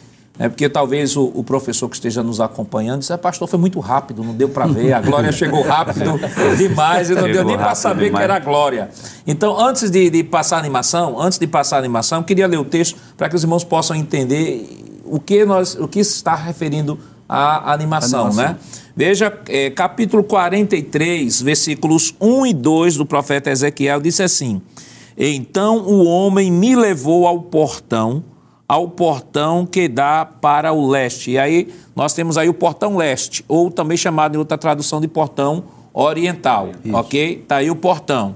é porque talvez o, o, professor que esteja nos acompanhando disse, ah, pastor, foi muito rápido, não deu para ver, a glória chegou rápido demais e não chegou deu nem para saber demais. que era a glória. Então, antes de, de, passar a animação, antes de passar a animação, eu queria ler o texto para que os irmãos possam entender o que, nós, o que está referindo à animação, animação. né? Veja, é, capítulo 43, versículos 1 e 2 do profeta Ezequiel, disse assim, Então o homem me levou ao portão, ao portão que dá para o leste. E aí nós temos aí o portão leste, ou também chamado em outra tradução de portão oriental, Isso. ok? Está aí o portão.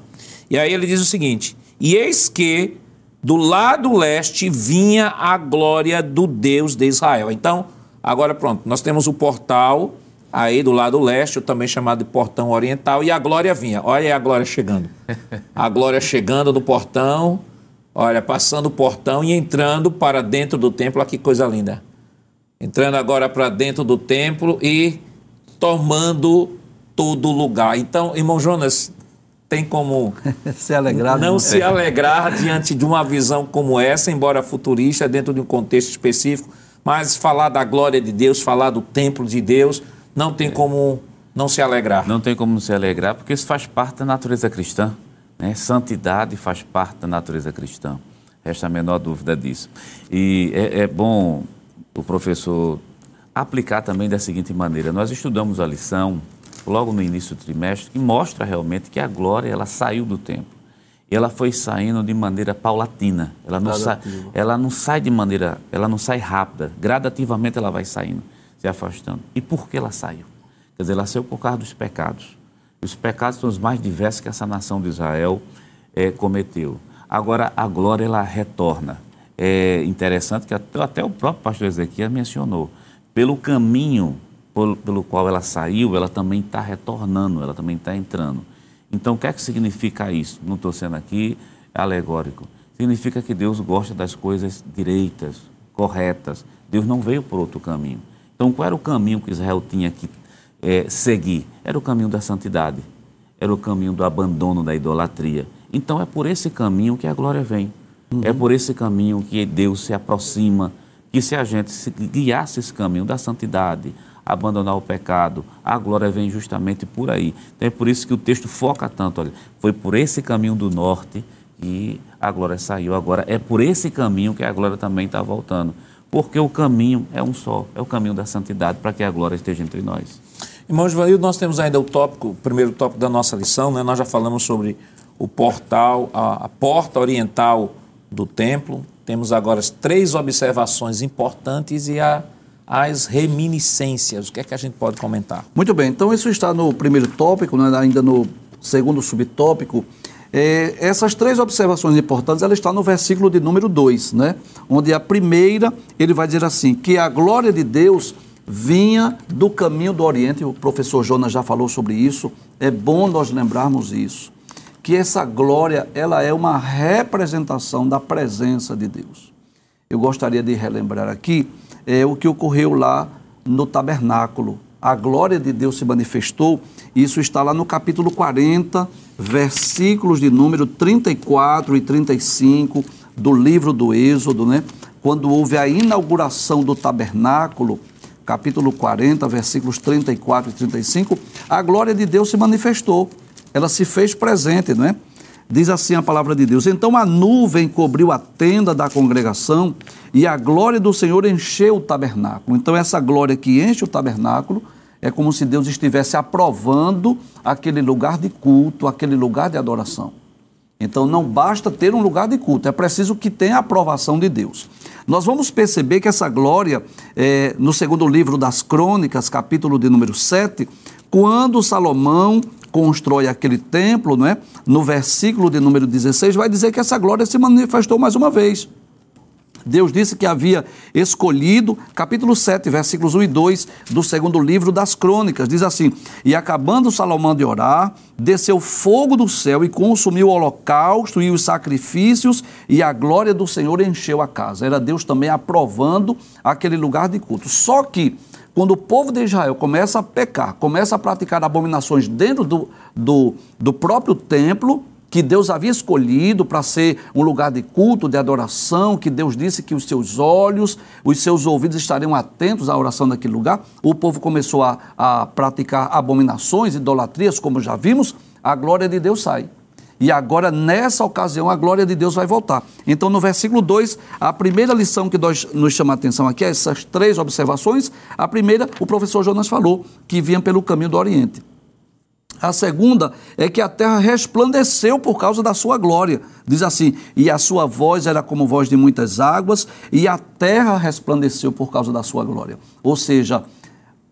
E aí ele diz o seguinte: E eis que do lado leste vinha a glória do Deus de Israel. Então, agora pronto, nós temos o portal aí do lado leste, também chamado de portão oriental, e a glória vinha. Olha aí a glória chegando. A glória chegando no portão Olha, passando o portão e entrando para dentro do templo, olha que coisa linda. Entrando agora para dentro do templo e tomando todo lugar. Então, irmão Jonas, tem como se alegrar, não se alegrar diante de uma visão como essa, embora futurista, dentro de um contexto específico, mas falar da glória de Deus, falar do templo de Deus, não tem como não se alegrar. Não tem como não se alegrar, porque isso faz parte da natureza cristã. Né? Santidade faz parte da natureza cristã. Resta a menor dúvida disso. E é, é bom o professor aplicar também da seguinte maneira: nós estudamos a lição logo no início do trimestre que mostra realmente que a glória ela saiu do templo. E ela foi saindo de maneira paulatina. Ela não, sai, ela não sai de maneira, ela não sai rápida. Gradativamente ela vai saindo, se afastando. E por que ela saiu? Quer dizer, ela saiu por causa dos pecados. Os pecados são os mais diversos que essa nação de Israel é, cometeu. Agora, a glória, ela retorna. É interessante que até, até o próprio pastor Ezequiel mencionou. Pelo caminho pelo, pelo qual ela saiu, ela também está retornando, ela também está entrando. Então, o que é que significa isso? Não estou sendo aqui alegórico. Significa que Deus gosta das coisas direitas, corretas. Deus não veio por outro caminho. Então, qual era o caminho que Israel tinha que é, seguir era o caminho da santidade. era o caminho do abandono da idolatria. Então é por esse caminho que a glória vem. Uhum. É por esse caminho que Deus se aproxima, que se a gente se guiasse esse caminho da santidade, abandonar o pecado, a glória vem justamente por aí. Então é por isso que o texto foca tanto, olha, foi por esse caminho do norte que a glória saiu. Agora é por esse caminho que a glória também está voltando. Porque o caminho é um só, é o caminho da santidade para que a glória esteja entre nós. Irmão Givanildo, nós temos ainda o tópico, o primeiro tópico da nossa lição, né? nós já falamos sobre o portal, a, a porta oriental do templo. Temos agora as três observações importantes e a, as reminiscências. O que é que a gente pode comentar? Muito bem, então isso está no primeiro tópico, né? ainda no segundo subtópico. É, essas três observações importantes, ela está no versículo de número 2, né? onde a primeira, ele vai dizer assim, que a glória de Deus vinha do caminho do Oriente, o professor Jonas já falou sobre isso, é bom nós lembrarmos isso, que essa glória, ela é uma representação da presença de Deus. Eu gostaria de relembrar aqui é, o que ocorreu lá no tabernáculo. A glória de Deus se manifestou, isso está lá no capítulo 40, versículos de número 34 e 35 do livro do Êxodo, né? Quando houve a inauguração do tabernáculo, capítulo 40, versículos 34 e 35, a glória de Deus se manifestou. Ela se fez presente, não é? Diz assim a palavra de Deus: Então a nuvem cobriu a tenda da congregação e a glória do Senhor encheu o tabernáculo. Então, essa glória que enche o tabernáculo é como se Deus estivesse aprovando aquele lugar de culto, aquele lugar de adoração. Então, não basta ter um lugar de culto, é preciso que tenha a aprovação de Deus. Nós vamos perceber que essa glória, é, no segundo livro das Crônicas, capítulo de número 7, quando Salomão constrói aquele templo, não é? no versículo de número 16, vai dizer que essa glória se manifestou mais uma vez. Deus disse que havia escolhido, capítulo 7, versículos 1 e 2 do segundo livro das Crônicas, diz assim: E acabando Salomão de orar, desceu fogo do céu e consumiu o holocausto e os sacrifícios, e a glória do Senhor encheu a casa. Era Deus também aprovando aquele lugar de culto. Só que quando o povo de Israel começa a pecar, começa a praticar abominações dentro do, do, do próprio templo, que Deus havia escolhido para ser um lugar de culto, de adoração, que Deus disse que os seus olhos, os seus ouvidos estariam atentos à oração daquele lugar. O povo começou a, a praticar abominações, idolatrias, como já vimos, a glória de Deus sai. E agora, nessa ocasião, a glória de Deus vai voltar. Então, no versículo 2, a primeira lição que nós, nos chama a atenção aqui, é essas três observações. A primeira, o professor Jonas falou, que vinha pelo caminho do Oriente. A segunda é que a terra resplandeceu por causa da sua glória. Diz assim: e a sua voz era como voz de muitas águas, e a terra resplandeceu por causa da sua glória. Ou seja,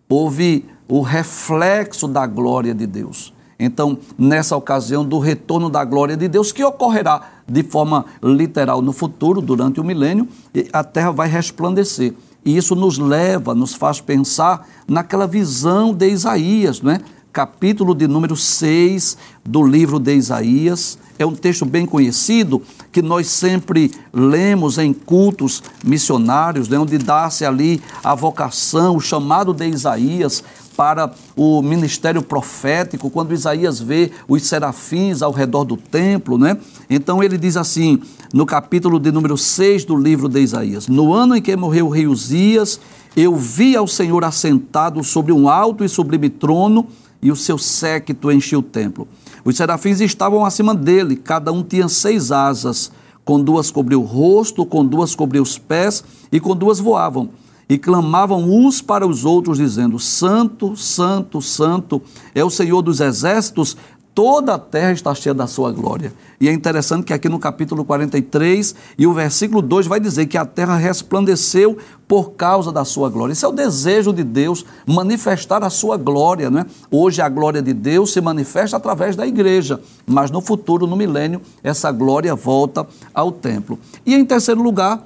houve o reflexo da glória de Deus. Então, nessa ocasião do retorno da glória de Deus, que ocorrerá de forma literal no futuro, durante o milênio, a terra vai resplandecer. E isso nos leva, nos faz pensar naquela visão de Isaías, não é? Capítulo de número 6 do livro de Isaías. É um texto bem conhecido que nós sempre lemos em cultos missionários, né, onde dá-se ali a vocação, o chamado de Isaías para o ministério profético, quando Isaías vê os serafins ao redor do templo, né? Então ele diz assim, no capítulo de número 6 do livro de Isaías: No ano em que morreu o rei Uzias, eu vi ao Senhor assentado sobre um alto e sublime trono e o seu séquito enchia o templo. Os serafins estavam acima dele, cada um tinha seis asas, com duas cobriu o rosto, com duas cobriu os pés e com duas voavam. E clamavam uns para os outros, dizendo: Santo, Santo, Santo é o Senhor dos exércitos, toda a terra está cheia da sua glória. E é interessante que aqui no capítulo 43 e o versículo 2 vai dizer que a terra resplandeceu por causa da sua glória. Esse é o desejo de Deus, manifestar a sua glória, não é? Hoje a glória de Deus se manifesta através da igreja, mas no futuro, no milênio, essa glória volta ao templo. E em terceiro lugar,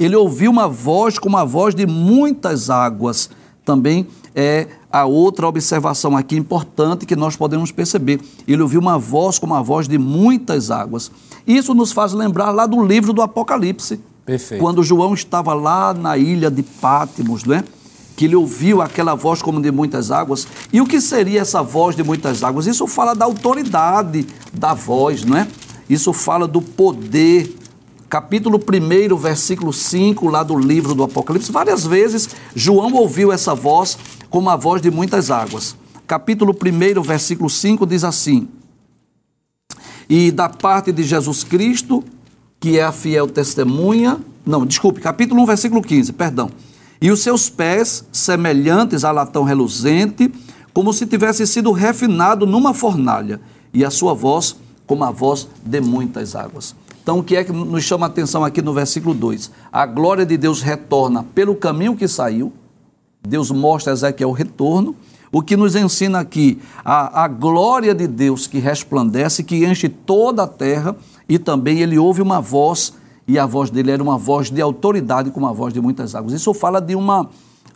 ele ouviu uma voz como a voz de muitas águas. Também é a outra observação aqui importante que nós podemos perceber. Ele ouviu uma voz como a voz de muitas águas. Isso nos faz lembrar lá do livro do Apocalipse. Perfeito. Quando João estava lá na ilha de Pátimos, né? que ele ouviu aquela voz como de muitas águas. E o que seria essa voz de muitas águas? Isso fala da autoridade da voz, não é? Isso fala do poder. Capítulo 1, versículo 5, lá do livro do Apocalipse. Várias vezes João ouviu essa voz como a voz de muitas águas. Capítulo 1, versículo 5 diz assim: E da parte de Jesus Cristo, que é a fiel testemunha. Não, desculpe, capítulo 1, versículo 15, perdão e os seus pés semelhantes a latão reluzente, como se tivesse sido refinado numa fornalha, e a sua voz como a voz de muitas águas. Então, o que é que nos chama a atenção aqui no versículo 2? A glória de Deus retorna pelo caminho que saiu, Deus mostra a Ezequiel o retorno, o que nos ensina aqui a, a glória de Deus que resplandece, que enche toda a terra, e também ele ouve uma voz e a voz dele era uma voz de autoridade, como a voz de muitas águas. Isso fala de uma,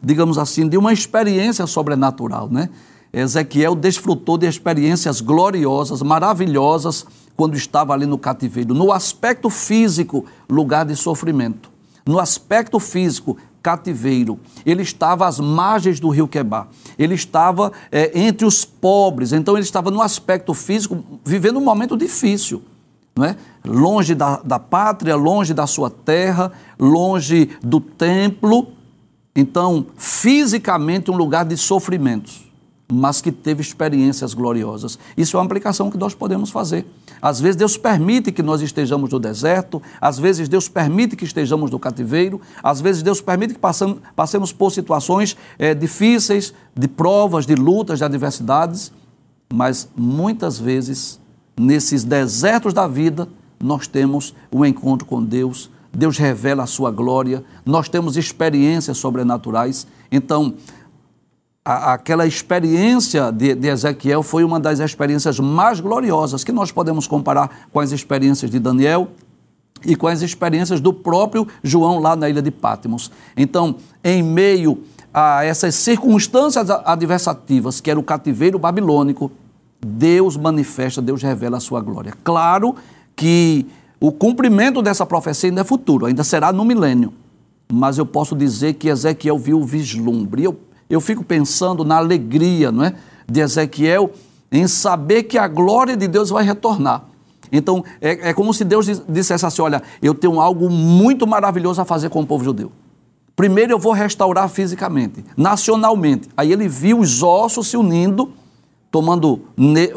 digamos assim, de uma experiência sobrenatural, né? Ezequiel desfrutou de experiências gloriosas, maravilhosas, quando estava ali no cativeiro. No aspecto físico, lugar de sofrimento. No aspecto físico, cativeiro. Ele estava às margens do rio Quebar. Ele estava é, entre os pobres. Então, ele estava no aspecto físico, vivendo um momento difícil não é? longe da, da pátria, longe da sua terra, longe do templo. Então, fisicamente, um lugar de sofrimentos, mas que teve experiências gloriosas. Isso é uma aplicação que nós podemos fazer. Às vezes, Deus permite que nós estejamos no deserto, às vezes, Deus permite que estejamos no cativeiro, às vezes, Deus permite que passemos por situações é, difíceis, de provas, de lutas, de adversidades, mas muitas vezes nesses desertos da vida, nós temos um encontro com Deus, Deus revela a sua glória, nós temos experiências sobrenaturais. Então, a, aquela experiência de, de, Ezequiel foi uma das experiências mais gloriosas que nós podemos comparar com as experiências de Daniel e com as experiências do próprio João lá na ilha de Patmos. Então, em meio a essas circunstâncias adversativas, que era o cativeiro babilônico, Deus manifesta, Deus revela a sua glória. Claro que o cumprimento dessa profecia ainda é futuro, ainda será no milênio. Mas eu posso dizer que Ezequiel viu o vislumbre. Eu, eu fico pensando na alegria não é, de Ezequiel em saber que a glória de Deus vai retornar. Então, é, é como se Deus dissesse assim: Olha, eu tenho algo muito maravilhoso a fazer com o povo judeu. Primeiro eu vou restaurar fisicamente, nacionalmente. Aí ele viu os ossos se unindo tomando,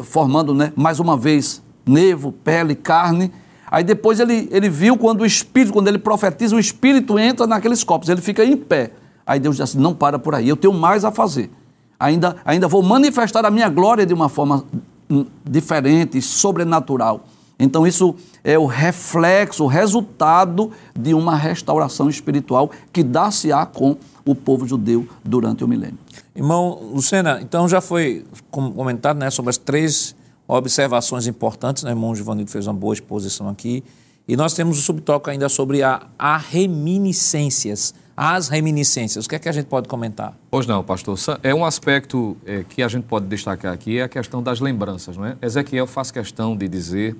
formando né, mais uma vez nevo, pele, carne. Aí depois ele, ele viu quando o Espírito, quando ele profetiza, o Espírito entra naqueles corpos, ele fica em pé. Aí Deus diz assim: não para por aí, eu tenho mais a fazer. Ainda, ainda vou manifestar a minha glória de uma forma hum, diferente, sobrenatural. Então, isso é o reflexo, o resultado de uma restauração espiritual que dá-se-á com o povo judeu durante o milênio. Irmão Lucena, então já foi comentado né, sobre as três observações importantes, né? irmão Givanildo fez uma boa exposição aqui, e nós temos o subtópico ainda sobre a, a reminiscências, as reminiscências. O que é que a gente pode comentar? Pois não, pastor. É um aspecto é, que a gente pode destacar aqui, é a questão das lembranças. Não é? Ezequiel faz questão de dizer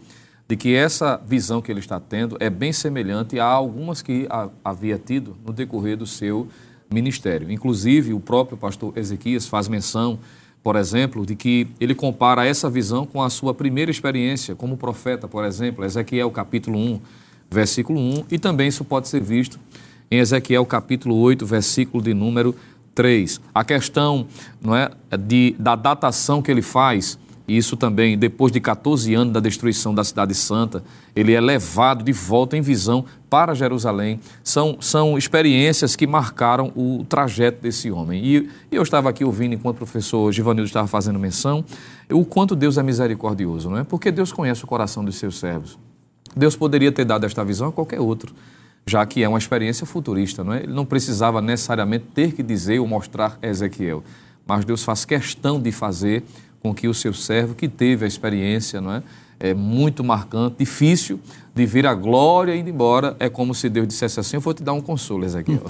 de que essa visão que ele está tendo é bem semelhante a algumas que a, havia tido no decorrer do seu ministério. Inclusive, o próprio pastor Ezequias faz menção, por exemplo, de que ele compara essa visão com a sua primeira experiência como profeta, por exemplo, Ezequiel capítulo 1, versículo 1, e também isso pode ser visto em Ezequiel capítulo 8, versículo de número 3. A questão não é, de, da datação que ele faz isso também, depois de 14 anos da destruição da Cidade Santa, ele é levado de volta em visão para Jerusalém. São, são experiências que marcaram o trajeto desse homem. E, eu estava aqui ouvindo, enquanto o professor Givanildo estava fazendo menção, o quanto Deus é misericordioso, não é? Porque Deus conhece o coração dos seus servos. Deus poderia ter dado esta visão a qualquer outro, já que é uma experiência futurista, não é? Ele não precisava necessariamente ter que dizer ou mostrar Ezequiel, mas Deus faz questão de fazer com que o seu servo, que teve a experiência, não é? É muito marcante, difícil de vir a glória ir embora. É como se Deus dissesse assim: Eu vou te dar um consolo, Ezequiel.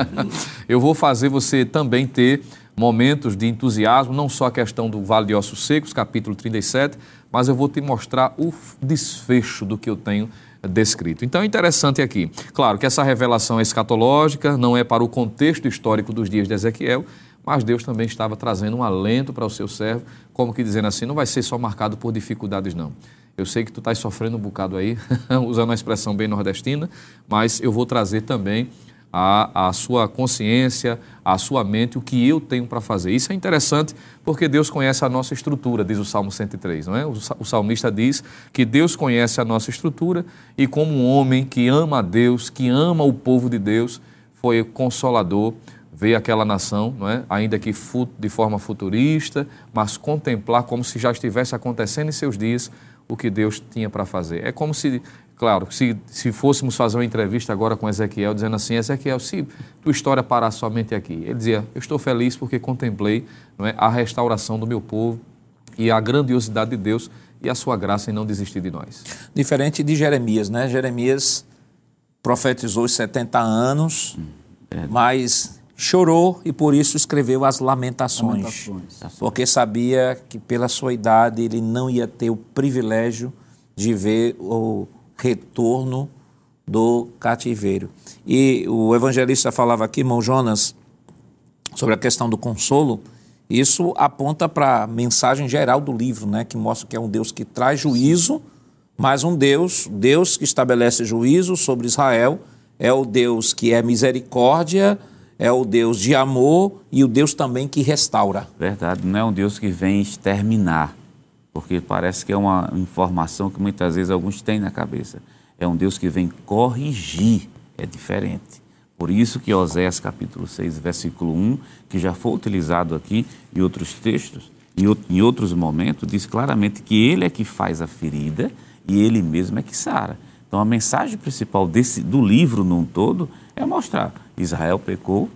eu vou fazer você também ter momentos de entusiasmo, não só a questão do Vale de Ossos Secos, capítulo 37, mas eu vou te mostrar o desfecho do que eu tenho descrito. Então é interessante aqui. Claro que essa revelação é escatológica, não é para o contexto histórico dos dias de Ezequiel, mas Deus também estava trazendo um alento para o seu servo, como que dizendo assim, não vai ser só marcado por dificuldades não. Eu sei que tu estás sofrendo um bocado aí, usando uma expressão bem nordestina, mas eu vou trazer também a, sua consciência, a sua mente, o que eu tenho para fazer. Isso é interessante porque Deus conhece a nossa estrutura, diz o Salmo 103, não é? O, o salmista diz que Deus conhece a nossa estrutura e como um homem que ama a Deus, que ama o povo de Deus, foi consolador ver aquela nação, não é? ainda que de forma futurista, mas contemplar como se já estivesse acontecendo em seus dias o que Deus tinha para fazer. É como se Claro, se, se fôssemos fazer uma entrevista agora com Ezequiel, dizendo assim, Ezequiel, se tua história parar somente aqui, ele dizia, eu estou feliz porque contemplei não é, a restauração do meu povo e a grandiosidade de Deus e a sua graça em não desistir de nós. Diferente de Jeremias, né? Jeremias profetizou os 70 anos, é. mas chorou e por isso escreveu as lamentações, lamentações, porque sabia que pela sua idade ele não ia ter o privilégio de ver o retorno do cativeiro. E o evangelista falava aqui, irmão Jonas, sobre a questão do consolo. Isso aponta para a mensagem geral do livro, né, que mostra que é um Deus que traz juízo, mas um Deus, Deus que estabelece juízo sobre Israel, é o Deus que é misericórdia, é o Deus de amor e o Deus também que restaura. Verdade, não é um Deus que vem exterminar, porque parece que é uma informação que muitas vezes alguns têm na cabeça. É um Deus que vem corrigir, é diferente. Por isso que Oséias capítulo 6, versículo 1, que já foi utilizado aqui em outros textos, em outros momentos, diz claramente que ele é que faz a ferida e ele mesmo é que sara. Então a mensagem principal desse, do livro num todo é mostrar: Israel pecou,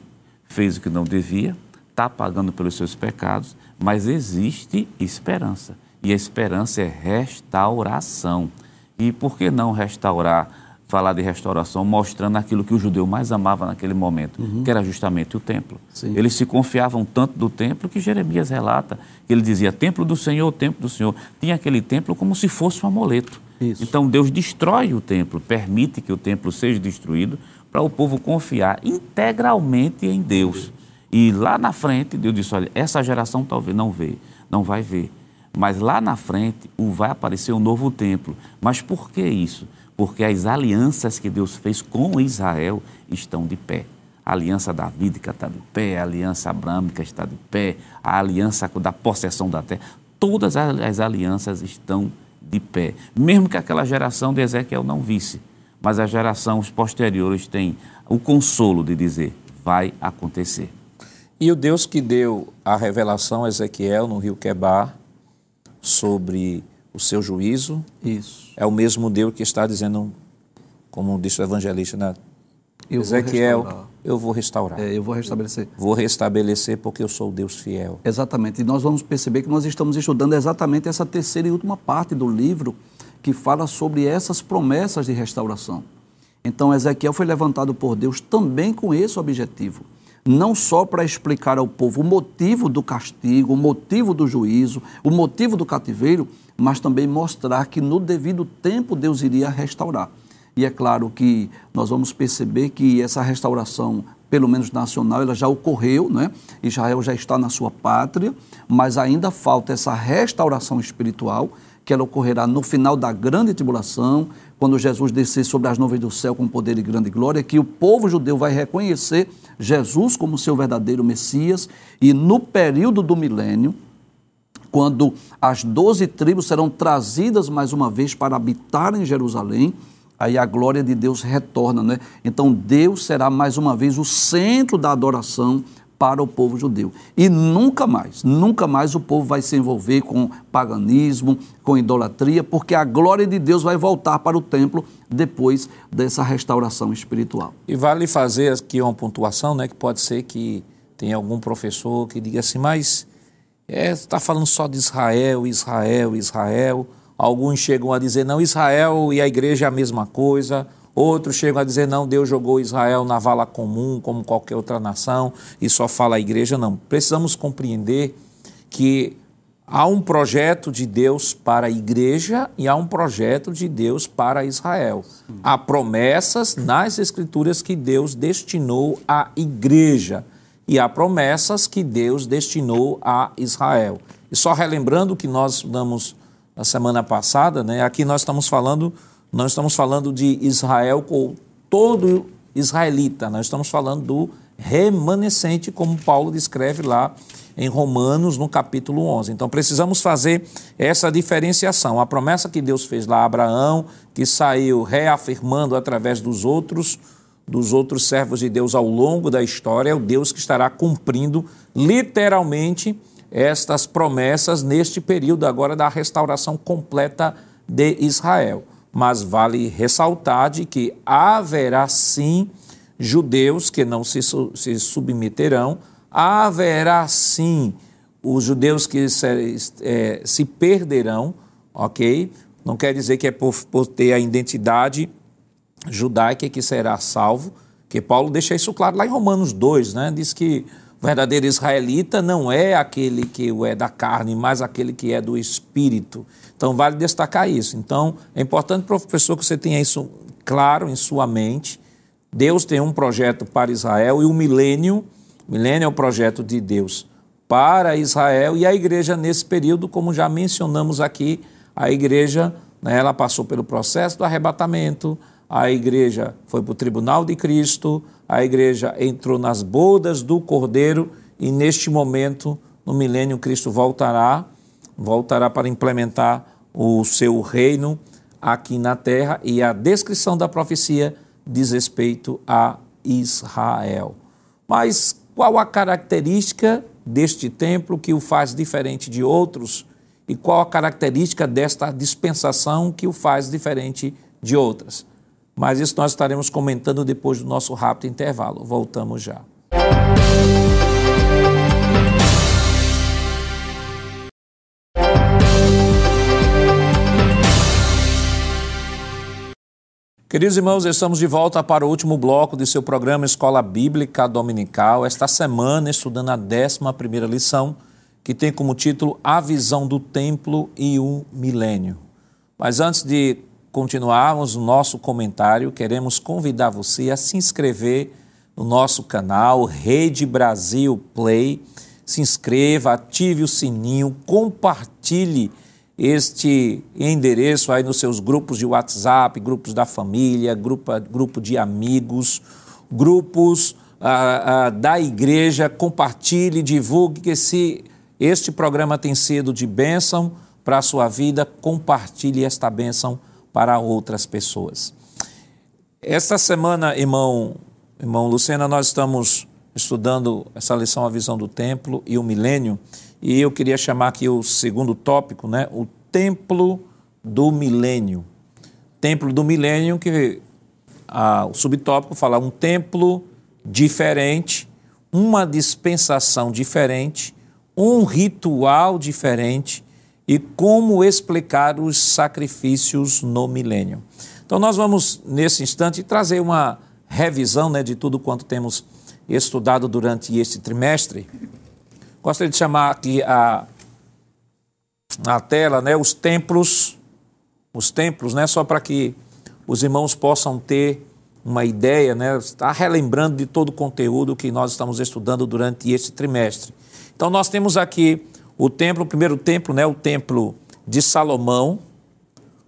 fez o que não devia, está pagando pelos seus pecados, mas existe esperança. E a esperança é restauração. E por que não restaurar, falar de restauração, mostrando aquilo que o judeu mais amava naquele momento, uhum. que era justamente o templo. Sim. Eles se confiavam tanto do templo que Jeremias relata, que ele dizia, templo do Senhor, templo do Senhor. Tinha aquele templo como se fosse um amuleto. Isso. Então Deus destrói o templo, permite que o templo seja destruído para o povo confiar integralmente em Deus. E lá na frente, Deus disse, olha, essa geração talvez não vê, não vai ver mas lá na frente vai aparecer um novo templo. Mas por que isso? Porque as alianças que Deus fez com Israel estão de pé. A aliança davídica está de pé, a aliança abrâmica está de pé, a aliança da possessão da terra. Todas as alianças estão de pé. Mesmo que aquela geração de Ezequiel não visse, mas as gerações posteriores têm o consolo de dizer: vai acontecer. E o Deus que deu a revelação a Ezequiel no rio Quebar sobre o seu juízo. Isso. É o mesmo Deus que está dizendo, como disse o evangelista, né? Eu Ezequiel, vou eu vou restaurar. É, eu vou restabelecer. Vou restabelecer porque eu sou Deus fiel. Exatamente. E nós vamos perceber que nós estamos estudando exatamente essa terceira e última parte do livro que fala sobre essas promessas de restauração. Então, Ezequiel foi levantado por Deus também com esse objetivo não só para explicar ao povo o motivo do castigo, o motivo do juízo, o motivo do cativeiro, mas também mostrar que no devido tempo Deus iria restaurar. E é claro que nós vamos perceber que essa restauração, pelo menos nacional, ela já ocorreu, né? Israel já está na sua pátria, mas ainda falta essa restauração espiritual que ela ocorrerá no final da grande tribulação, quando Jesus descer sobre as nuvens do céu com poder e grande glória, que o povo judeu vai reconhecer Jesus como seu verdadeiro Messias, e no período do milênio, quando as doze tribos serão trazidas mais uma vez para habitar em Jerusalém, aí a glória de Deus retorna, né? Então Deus será mais uma vez o centro da adoração para o povo judeu. E nunca mais, nunca mais o povo vai se envolver com paganismo, com idolatria, porque a glória de Deus vai voltar para o templo depois dessa restauração espiritual. E vale fazer aqui uma pontuação, né, que pode ser que tenha algum professor que diga assim, mas está é, falando só de Israel, Israel, Israel. Alguns chegam a dizer, não, Israel e a igreja é a mesma coisa. Outros chegam a dizer, não, Deus jogou Israel na vala comum, como qualquer outra nação, e só fala a igreja. Não. Precisamos compreender que Há um projeto de Deus para a igreja e há um projeto de Deus para Israel. Há promessas nas Escrituras que Deus destinou à igreja e há promessas que Deus destinou a Israel. E só relembrando o que nós estudamos na semana passada, né, aqui nós estamos falando, nós estamos falando de Israel com todo israelita, nós estamos falando do remanescente, como Paulo descreve lá em Romanos, no capítulo 11. Então precisamos fazer essa diferenciação. A promessa que Deus fez lá a Abraão, que saiu reafirmando através dos outros dos outros servos de Deus ao longo da história, é o Deus que estará cumprindo literalmente estas promessas neste período agora da restauração completa de Israel. Mas vale ressaltar de que haverá sim judeus que não se, se submeterão haverá sim os judeus que se, é, se perderão, ok? Não quer dizer que é por, por ter a identidade judaica que será salvo, que Paulo deixa isso claro lá em Romanos 2, né? Diz que o verdadeiro israelita não é aquele que é da carne, mas aquele que é do espírito. Então vale destacar isso. Então é importante, professor, que você tenha isso claro em sua mente. Deus tem um projeto para Israel e o milênio Milênio é o projeto de Deus para Israel e a igreja nesse período, como já mencionamos aqui, a igreja né, ela passou pelo processo do arrebatamento, a igreja foi para o tribunal de Cristo, a igreja entrou nas bodas do Cordeiro e neste momento, no milênio, Cristo voltará, voltará para implementar o seu reino aqui na terra e a descrição da profecia diz respeito a Israel. Mas qual a característica deste templo que o faz diferente de outros? E qual a característica desta dispensação que o faz diferente de outras? Mas isso nós estaremos comentando depois do nosso rápido intervalo. Voltamos já. Queridos irmãos, estamos de volta para o último bloco de seu programa Escola Bíblica Dominical. Esta semana, estudando a 11 lição, que tem como título A Visão do Templo e o Milênio. Mas antes de continuarmos o nosso comentário, queremos convidar você a se inscrever no nosso canal Rede Brasil Play. Se inscreva, ative o sininho, compartilhe este endereço aí nos seus grupos de WhatsApp, grupos da família, grupo, grupo de amigos, grupos ah, ah, da igreja. Compartilhe, divulgue que se este programa tem sido de bênção para a sua vida, compartilhe esta bênção para outras pessoas. Esta semana, irmão, irmão Lucena, nós estamos estudando essa lição A Visão do Templo e o Milênio. E eu queria chamar aqui o segundo tópico, né? o Templo do Milênio. Templo do Milênio, que o subtópico fala um templo diferente, uma dispensação diferente, um ritual diferente e como explicar os sacrifícios no milênio. Então, nós vamos, nesse instante, trazer uma revisão né, de tudo quanto temos estudado durante este trimestre Gostaria de chamar aqui a, a tela né, os templos, os templos, né, só para que os irmãos possam ter uma ideia, né, estar relembrando de todo o conteúdo que nós estamos estudando durante este trimestre. Então nós temos aqui o templo, o primeiro templo, né, o templo de Salomão.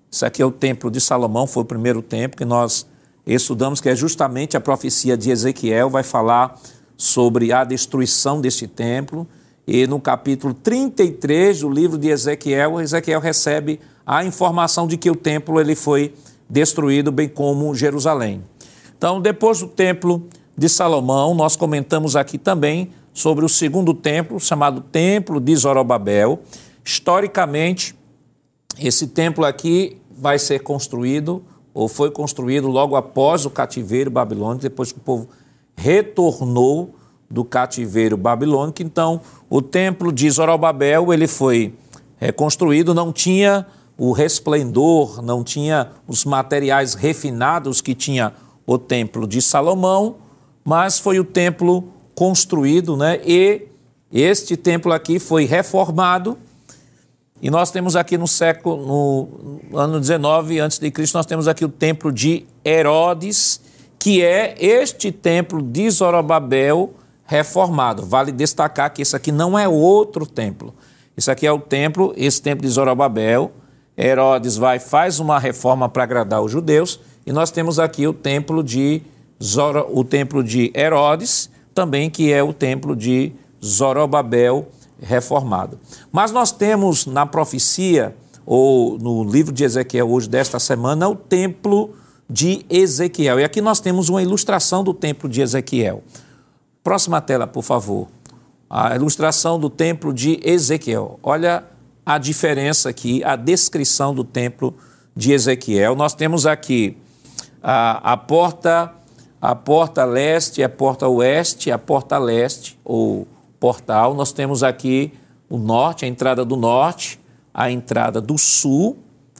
Isso aqui é o templo de Salomão, foi o primeiro templo que nós estudamos, que é justamente a profecia de Ezequiel, vai falar sobre a destruição deste templo. E no capítulo 33 do livro de Ezequiel, Ezequiel recebe a informação de que o templo ele foi destruído, bem como Jerusalém. Então, depois do templo de Salomão, nós comentamos aqui também sobre o segundo templo, chamado Templo de Zorobabel. Historicamente, esse templo aqui vai ser construído, ou foi construído logo após o cativeiro babilônico, depois que o povo retornou do cativeiro babilônico. Então, o templo de Zorobabel ele foi reconstruído, não tinha o resplendor, não tinha os materiais refinados que tinha o templo de Salomão, mas foi o templo construído, né? E este templo aqui foi reformado, E nós temos aqui no século, no ano 19 antes de Cristo, nós temos aqui o templo de Herodes, que é este templo de Zorobabel reformado. Vale destacar que esse aqui não é outro templo. Isso aqui é o templo, esse templo de Zorobabel. Herodes vai faz uma reforma para agradar os judeus e nós temos aqui o templo de Zoro, o templo de Herodes, também que é o templo de Zorobabel reformado. Mas nós temos na profecia, ou no livro de Ezequiel hoje desta semana, o templo de Ezequiel. E aqui nós temos uma ilustração do templo de Ezequiel. Próxima tela, por favor. A ilustração do templo de Ezequiel. Olha a diferença aqui, a descrição do templo de Ezequiel. Nós temos aqui a, a porta a porta leste, a porta oeste, a porta leste, ou portal, nós temos aqui o norte, a entrada do norte, a entrada do sul,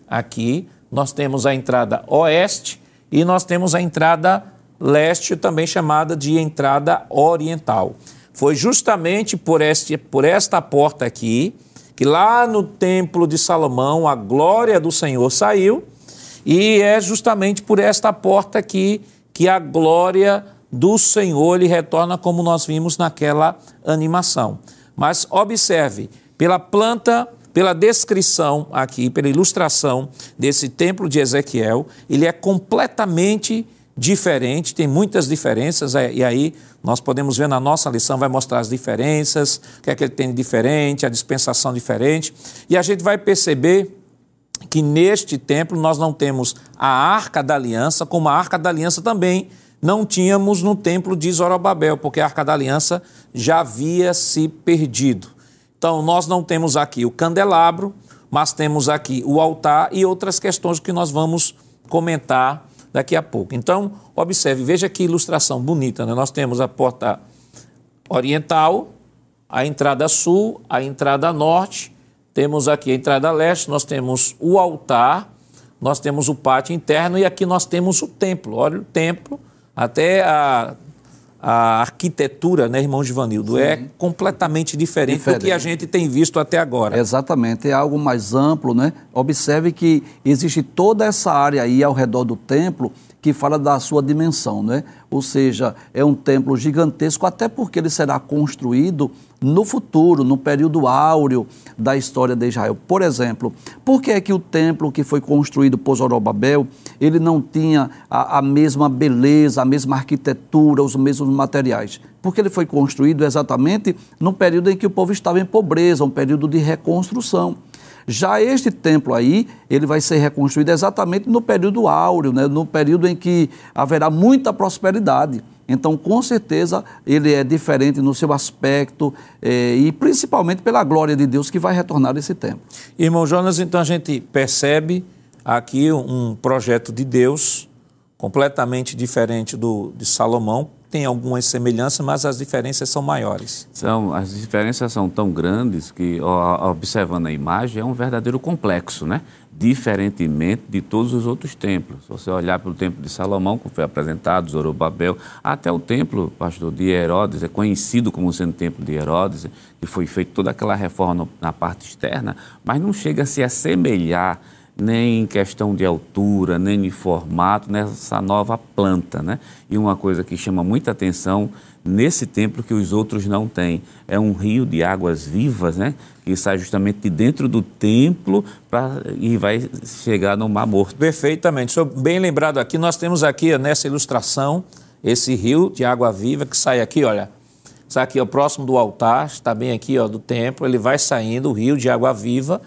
aqui, nós temos a entrada oeste e nós temos a entrada leste, também chamada de entrada oriental. Foi justamente por, este, por esta porta aqui que lá no templo de Salomão a glória do Senhor saiu, e é justamente por esta porta aqui que a glória do Senhor ele retorna como nós vimos naquela animação. Mas observe, pela planta, pela descrição aqui, pela ilustração desse templo de Ezequiel, ele é completamente diferente, tem muitas diferenças, é, e aí nós podemos ver na nossa lição, vai mostrar as diferenças, o que é que ele tem de diferente, a dispensação diferente, e a gente vai perceber que neste templo nós não temos a arca da aliança, como a arca da aliança também não tínhamos no templo de Zorobabel, porque a Arca da Aliança já havia se perdido. Então, nós não temos aqui o candelabro, mas temos aqui o altar e outras questões que nós vamos comentar daqui a pouco. Então, observe, veja que ilustração bonita. Né? Nós temos a porta oriental, a entrada sul, a entrada norte, temos aqui a entrada leste, nós temos o altar, nós temos o pátio interno e aqui nós temos o templo. Olha o templo até a, a arquitetura, né, irmão Givanildo, é Sim. é completamente diferente, diferente, do que a gente tem visto até agora. Exatamente, é algo mais amplo, né? Observe que existe toda essa área aí ao redor do templo que fala da sua dimensão, né? Ou seja, é um templo gigantesco, até porque ele será construído no futuro, no período áureo da história de Israel. Por exemplo, por que é que o templo que foi construído por Zorobabel, ele não tinha a, a mesma beleza, a mesma arquitetura, os mesmos materiais? Porque ele foi construído exatamente no período em que o povo estava em pobreza, um período de reconstrução. Já este templo aí, ele vai ser reconstruído exatamente no período áureo, né? no período em que haverá muita prosperidade. Então, com certeza, ele é diferente no seu aspecto eh, e principalmente pela glória de Deus que vai retornar esse templo. Irmão Jonas, então a gente percebe aqui um projeto de Deus completamente diferente do de Salomão, tem algumas semelhanças, mas as diferenças são maiores. São, as diferenças são tão grandes que, observando a imagem, é um verdadeiro complexo, né? Diferentemente de todos os outros templos. Se você olhar para o templo de Salomão, que foi apresentado, Zorobabel, até o templo, pastor, de Herodes, é conhecido como sendo o templo de Herodes, que foi feita toda aquela reforma na parte externa, mas não chega a se assemelhar nem em questão de altura, nem de formato, nessa nova planta. Né? E uma coisa que chama muita atenção nesse templo que os outros não têm é um rio de águas vivas, né? que sai justamente de dentro do templo pra, e vai chegar no Mar Morto. Perfeitamente. Sou bem lembrado aqui, nós temos aqui nessa ilustração esse rio de água viva que sai aqui, olha, sai aqui ó, próximo do altar, está bem aqui ó, do templo, ele vai saindo, o rio de água viva,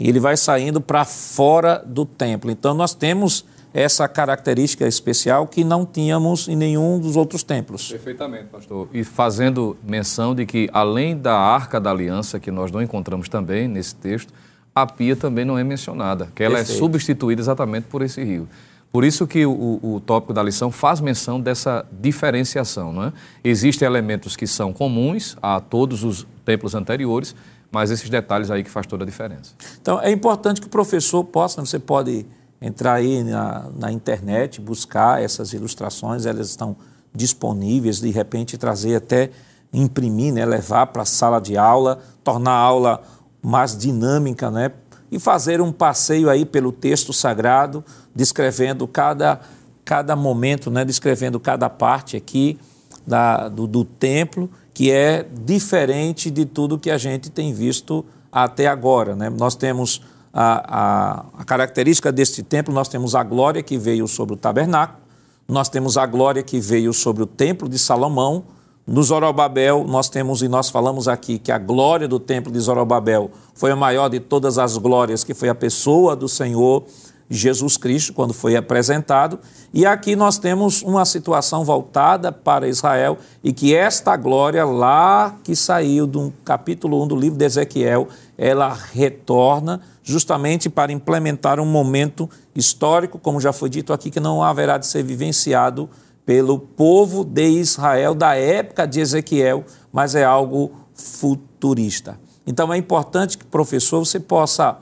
e ele vai saindo para fora do templo. Então nós temos essa característica especial que não tínhamos em nenhum dos outros templos. Perfeitamente, pastor. E fazendo menção de que além da Arca da Aliança, que nós não encontramos também nesse texto, a pia também não é mencionada, que ela é Perfeito. é substituída exatamente por esse rio. Por isso que o, o, tópico da lição faz menção dessa diferenciação. Não é? Existem elementos que são comuns a todos os templos anteriores, mas esses detalhes aí que faz toda a diferença. Então, é importante que o professor possa, você pode entrar aí na, na internet, buscar essas ilustrações, elas estão disponíveis, de repente trazer até, imprimir, né, levar para a sala de aula, tornar a aula mais dinâmica, né? E fazer um passeio aí pelo texto sagrado, descrevendo cada, cada momento, né? Descrevendo cada parte aqui da, do, do templo, que é diferente de tudo que a gente tem visto até agora, né? Nós temos a, a, a característica deste templo, nós temos a glória que veio sobre o tabernáculo, nós temos a glória que veio sobre o templo de Salomão, no Zorobabel, nós temos, e nós falamos aqui, que a glória do templo de Zorobabel foi a maior de todas as glórias, que foi a pessoa do Senhor Jesus Cristo, quando foi apresentado. E aqui nós temos uma situação voltada para Israel, e que esta glória, lá que saiu do capítulo 1 do livro de Ezequiel, ela retorna justamente para implementar um momento histórico, como já foi dito aqui, que não haverá de ser vivenciado pelo povo de Israel da época de Ezequiel, mas é algo futurista. Então é importante que, professor, você possa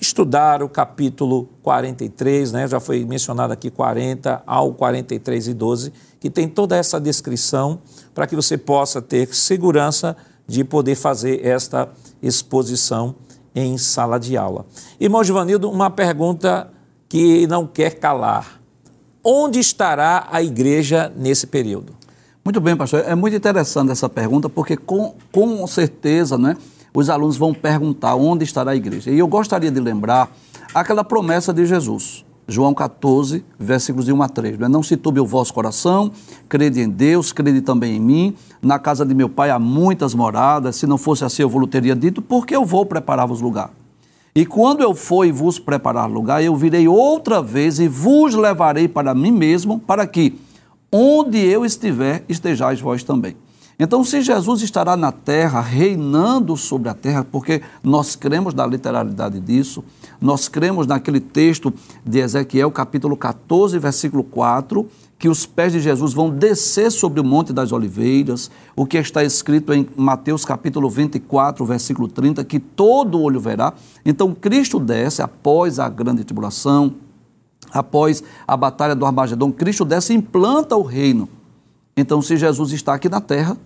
estudar o capítulo 43, né? já foi mencionado aqui 40 ao 43 e 12, que tem toda essa descrição para que você possa ter segurança de poder fazer esta exposição em sala de aula. Irmão Givanildo, uma pergunta que não quer calar onde estará a igreja nesse período? Muito bem, pastor. É muito interessante essa pergunta, porque com, com certeza né, os alunos vão perguntar onde estará a igreja. E eu gostaria de lembrar aquela promessa de Jesus. João 14, versículos de 1 a 3. Né? Não se turbe o vosso coração, crede em Deus, crede também em mim. Na casa de meu pai há muitas moradas, se não fosse assim eu vos teria dito, porque eu vou preparar-vos lugar. E quando eu for e vos preparar lugar, eu virei outra vez e vos levarei para mim mesmo, para que, onde eu estiver, estejais vós também. Então, se Jesus estará na terra, reinando sobre a terra, porque nós cremos na literalidade disso, nós cremos naquele texto de Ezequiel, capítulo 14, versículo 4, que os pés de Jesus vão descer sobre o Monte das Oliveiras, o que está escrito em Mateus capítulo 24, versículo 30, que todo olho verá. Então Cristo desce após a grande tribulação, após a batalha do Armagedon, Cristo desce e implanta o reino. Então, se Jesus está aqui na terra,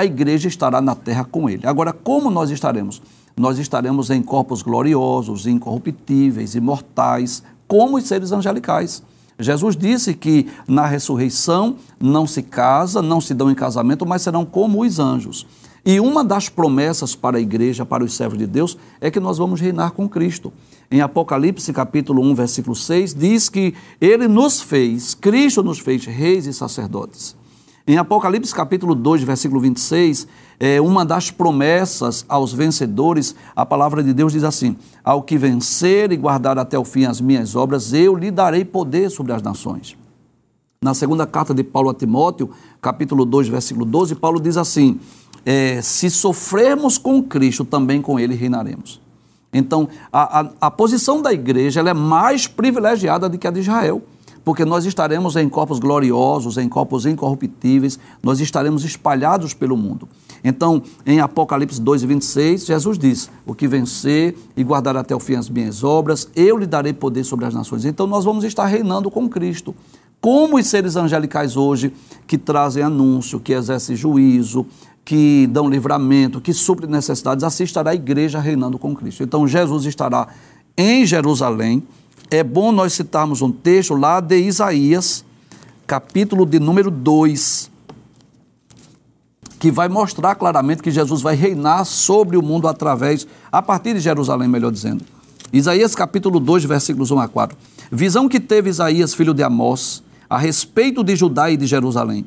a igreja estará na terra com ele. Agora, como nós estaremos? Nós estaremos em corpos gloriosos, incorruptíveis, imortais, como os seres angelicais. Jesus disse que na ressurreição não se casa, não se dão em casamento, mas serão como os anjos. E uma das promessas para a igreja, para os servos de Deus, é que nós vamos reinar com Cristo. Em Apocalipse, capítulo 1, versículo 6, diz que ele nos fez, Cristo nos fez reis e sacerdotes. Em Apocalipse capítulo 2, versículo 26, é uma das promessas aos vencedores, a palavra de Deus diz assim: Ao que vencer e guardar até o fim as minhas obras, eu lhe darei poder sobre as nações. Na segunda carta de Paulo a Timóteo, capítulo 2, versículo 12, Paulo diz assim: é, Se sofrermos com Cristo, também com ele reinaremos. Então, a, a, a posição da igreja é mais privilegiada do que a de Israel porque nós estaremos em corpos gloriosos, em corpos incorruptíveis, nós estaremos espalhados pelo mundo. Então, em Apocalipse 2, 26, Jesus diz: O que vencer e guardar até o fim as minhas obras, eu lhe darei poder sobre as nações. Então, nós vamos estar reinando com Cristo. Como os seres angelicais hoje, que trazem anúncio, que exercem juízo, que dão livramento, que suprem necessidades, assim estará a igreja reinando com Cristo. Então, Jesus estará em Jerusalém é bom nós citarmos um texto lá de Isaías, capítulo de número 2, que vai mostrar claramente que Jesus vai reinar sobre o mundo através, a partir de Jerusalém, melhor dizendo. Isaías capítulo 2, versículos 1 a 4. Visão que teve Isaías, filho de Amós, a respeito de Judá e de Jerusalém.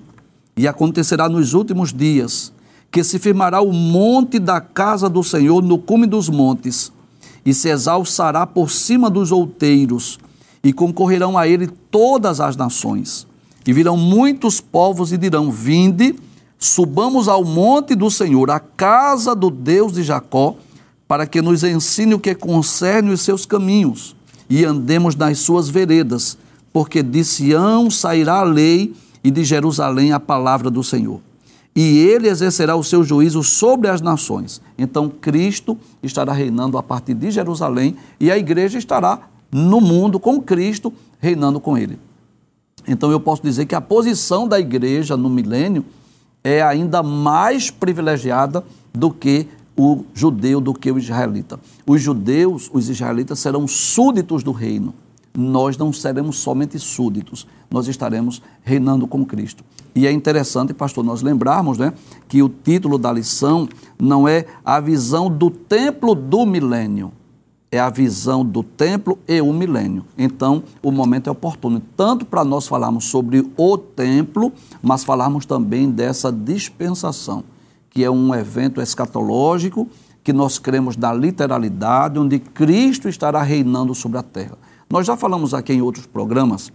E acontecerá nos últimos dias que se firmará o monte da casa do Senhor no cume dos montes, e se exalçará por cima dos outeiros, e concorrerão a ele todas as nações. E virão muitos povos e dirão: Vinde, subamos ao monte do Senhor, à casa do Deus de Jacó, para que nos ensine o que concerne os seus caminhos, e andemos nas suas veredas, porque de Sião sairá a lei e de Jerusalém a palavra do Senhor e ele exercerá o seu juízo sobre as nações. Então, Cristo estará reinando a partir de Jerusalém e a igreja estará no mundo com Cristo, reinando com ele. Então, eu posso dizer que a posição da igreja no milênio é ainda mais privilegiada do que o judeu do que o israelita. Os judeus, os israelitas, serão súditos do reino. Nós não seremos somente súditos, nós estaremos reinando com Cristo. E é interessante, pastor, nós lembrarmos né, que o título da lição não é a visão do templo do milênio, é a visão do templo e o milênio. Então, o momento é oportuno, tanto para nós falarmos sobre o templo, mas falarmos também dessa dispensação, que é um evento escatológico, que nós cremos na literalidade, onde Cristo estará reinando sobre a terra. Nós já falamos aqui em outros programas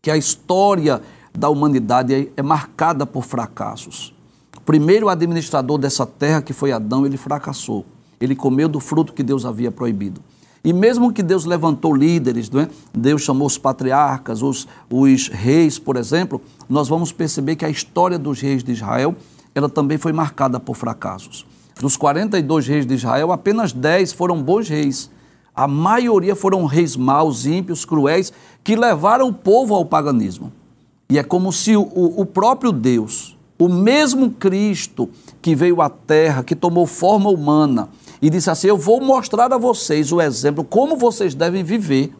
que a história da humanidade é, é marcada por fracassos. O primeiro administrador dessa terra, que foi Adão, ele fracassou. Ele comeu do fruto que Deus havia proibido. E mesmo que Deus levantou líderes, é? Deus chamou os patriarcas, os, os reis, por exemplo, nós vamos perceber que a história dos reis de Israel, ela também foi marcada por fracassos. Dos 42 reis de Israel, apenas 10 foram bons reis. A maioria foram reis maus, ímpios, cruéis, que levaram o povo ao paganismo. E é como se o, o próprio Deus, o mesmo Cristo que veio à terra, que tomou forma humana, e disse assim: Eu vou mostrar a vocês o exemplo, como vocês devem viver.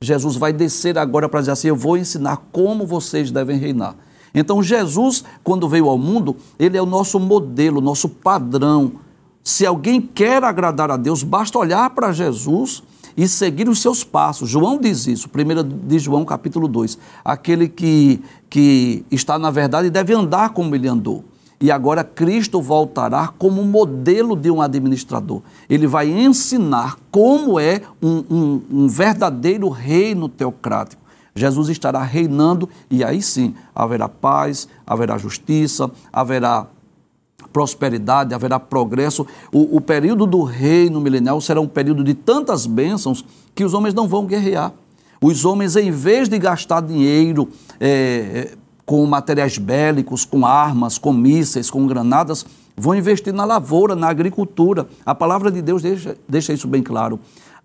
Jesus vai descer agora para dizer assim: Eu vou ensinar como vocês devem reinar. Então, Jesus, quando veio ao mundo, ele é o nosso modelo, nosso padrão. Se alguém quer agradar a Deus, basta olhar para Jesus e seguir os seus passos. João diz isso, 1 de João capítulo 2. Aquele que, que está na verdade deve andar como ele andou. E agora Cristo voltará como modelo de um administrador. Ele vai ensinar como é um, um, um verdadeiro reino teocrático. Jesus estará reinando e aí sim haverá paz, haverá justiça, haverá prosperidade, haverá progresso. O, o, período do reino milenial será um período de tantas bênçãos que os homens não vão guerrear. Os homens, em vez de gastar dinheiro é, com materiais bélicos, com armas, com mísseis, com granadas, vão investir na lavoura, na agricultura. A palavra de Deus deixa, deixa isso bem claro.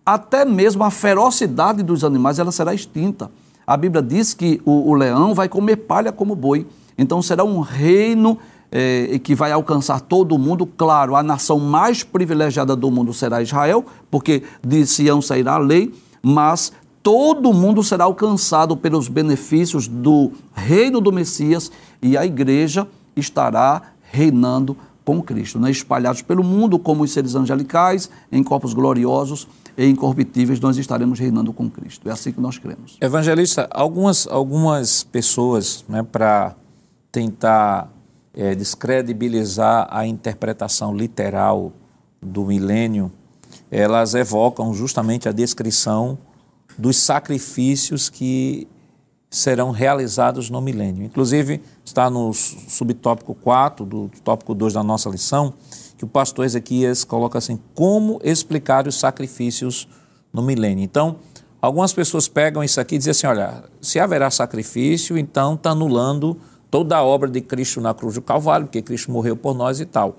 Até mesmo a ferocidade dos animais ela será extinta. A Bíblia diz que o, o leão vai comer palha como boi. Então será um reino é, que vai alcançar todo o mundo. Claro, a nação mais privilegiada do mundo será Israel, porque de Sião sairá a lei, mas todo mundo será alcançado pelos benefícios do reino do Messias e a igreja estará reinando com Cristo, né? espalhados pelo mundo como os seres angelicais, em corpos gloriosos e incorruptíveis, nós estaremos reinando com Cristo. É assim que nós cremos. Evangelista, algumas, algumas pessoas, né, para tentar é, descredibilizar a interpretação literal do milênio, elas evocam justamente a descrição dos sacrifícios que serão realizados no milênio. Inclusive, está no subtópico 4 do tópico 2 da nossa lição, que o pastor Ezequias coloca assim: como explicar os sacrifícios no milênio. Então, algumas pessoas pegam isso aqui e dizem assim: olha, se haverá sacrifício, então está anulando toda a obra de Cristo na cruz do Calvário, porque Cristo morreu por nós e tal.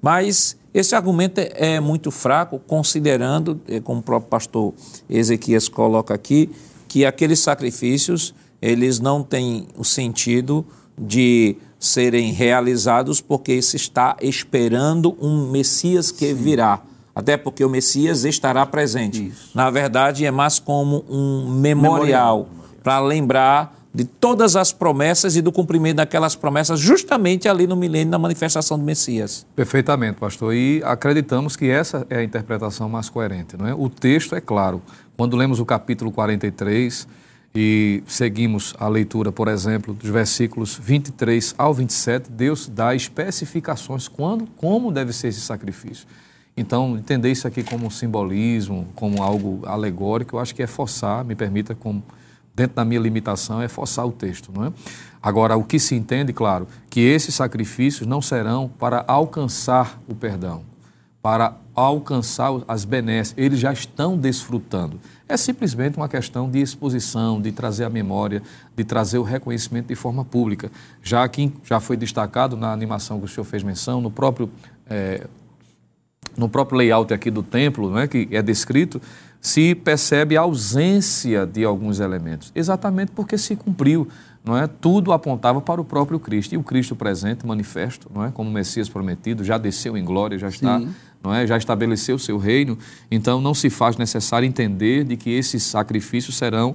Mas esse argumento é, é muito fraco, considerando, eh, como o próprio pastor Ezequias coloca aqui, que aqueles sacrifícios eles não têm o sentido de serem realizados porque se está esperando um Messias que Sim. virá. Até porque o Messias estará presente. Isso. Na verdade, é mais como um memorial, memorial. para lembrar de todas as promessas e do cumprimento daquelas promessas, justamente ali no milênio da manifestação do Messias. Perfeitamente, pastor. E acreditamos que essa é a interpretação mais coerente, não é? O texto é claro. Quando lemos o capítulo 43 e seguimos a leitura, por exemplo, dos versículos 23 ao 27, Deus dá especificações quando, como deve ser esse sacrifício. Então, entender isso aqui como um simbolismo, como algo alegórico, eu acho que é forçar, me permita, como dentro da minha limitação, é forçar o texto, não é? Agora, o que se entende, claro, que esses sacrifícios não serão para alcançar o perdão, para alcançar as benesses, eles já estão desfrutando. É simplesmente uma questão de exposição, de trazer a memória, de trazer o reconhecimento de forma pública. Já aqui já foi destacado na animação que o senhor fez menção, no próprio, é, no próprio layout aqui do templo, né, que é descrito, se percebe a ausência de alguns elementos, exatamente porque se cumpriu não é? Tudo apontava para o próprio Cristo. E o Cristo presente, manifesto, não é? Como Messias prometido, já desceu em glória, já está, Sim. não é? Já estabeleceu o seu reino. Então não se faz necessário entender de que esses sacrifícios serão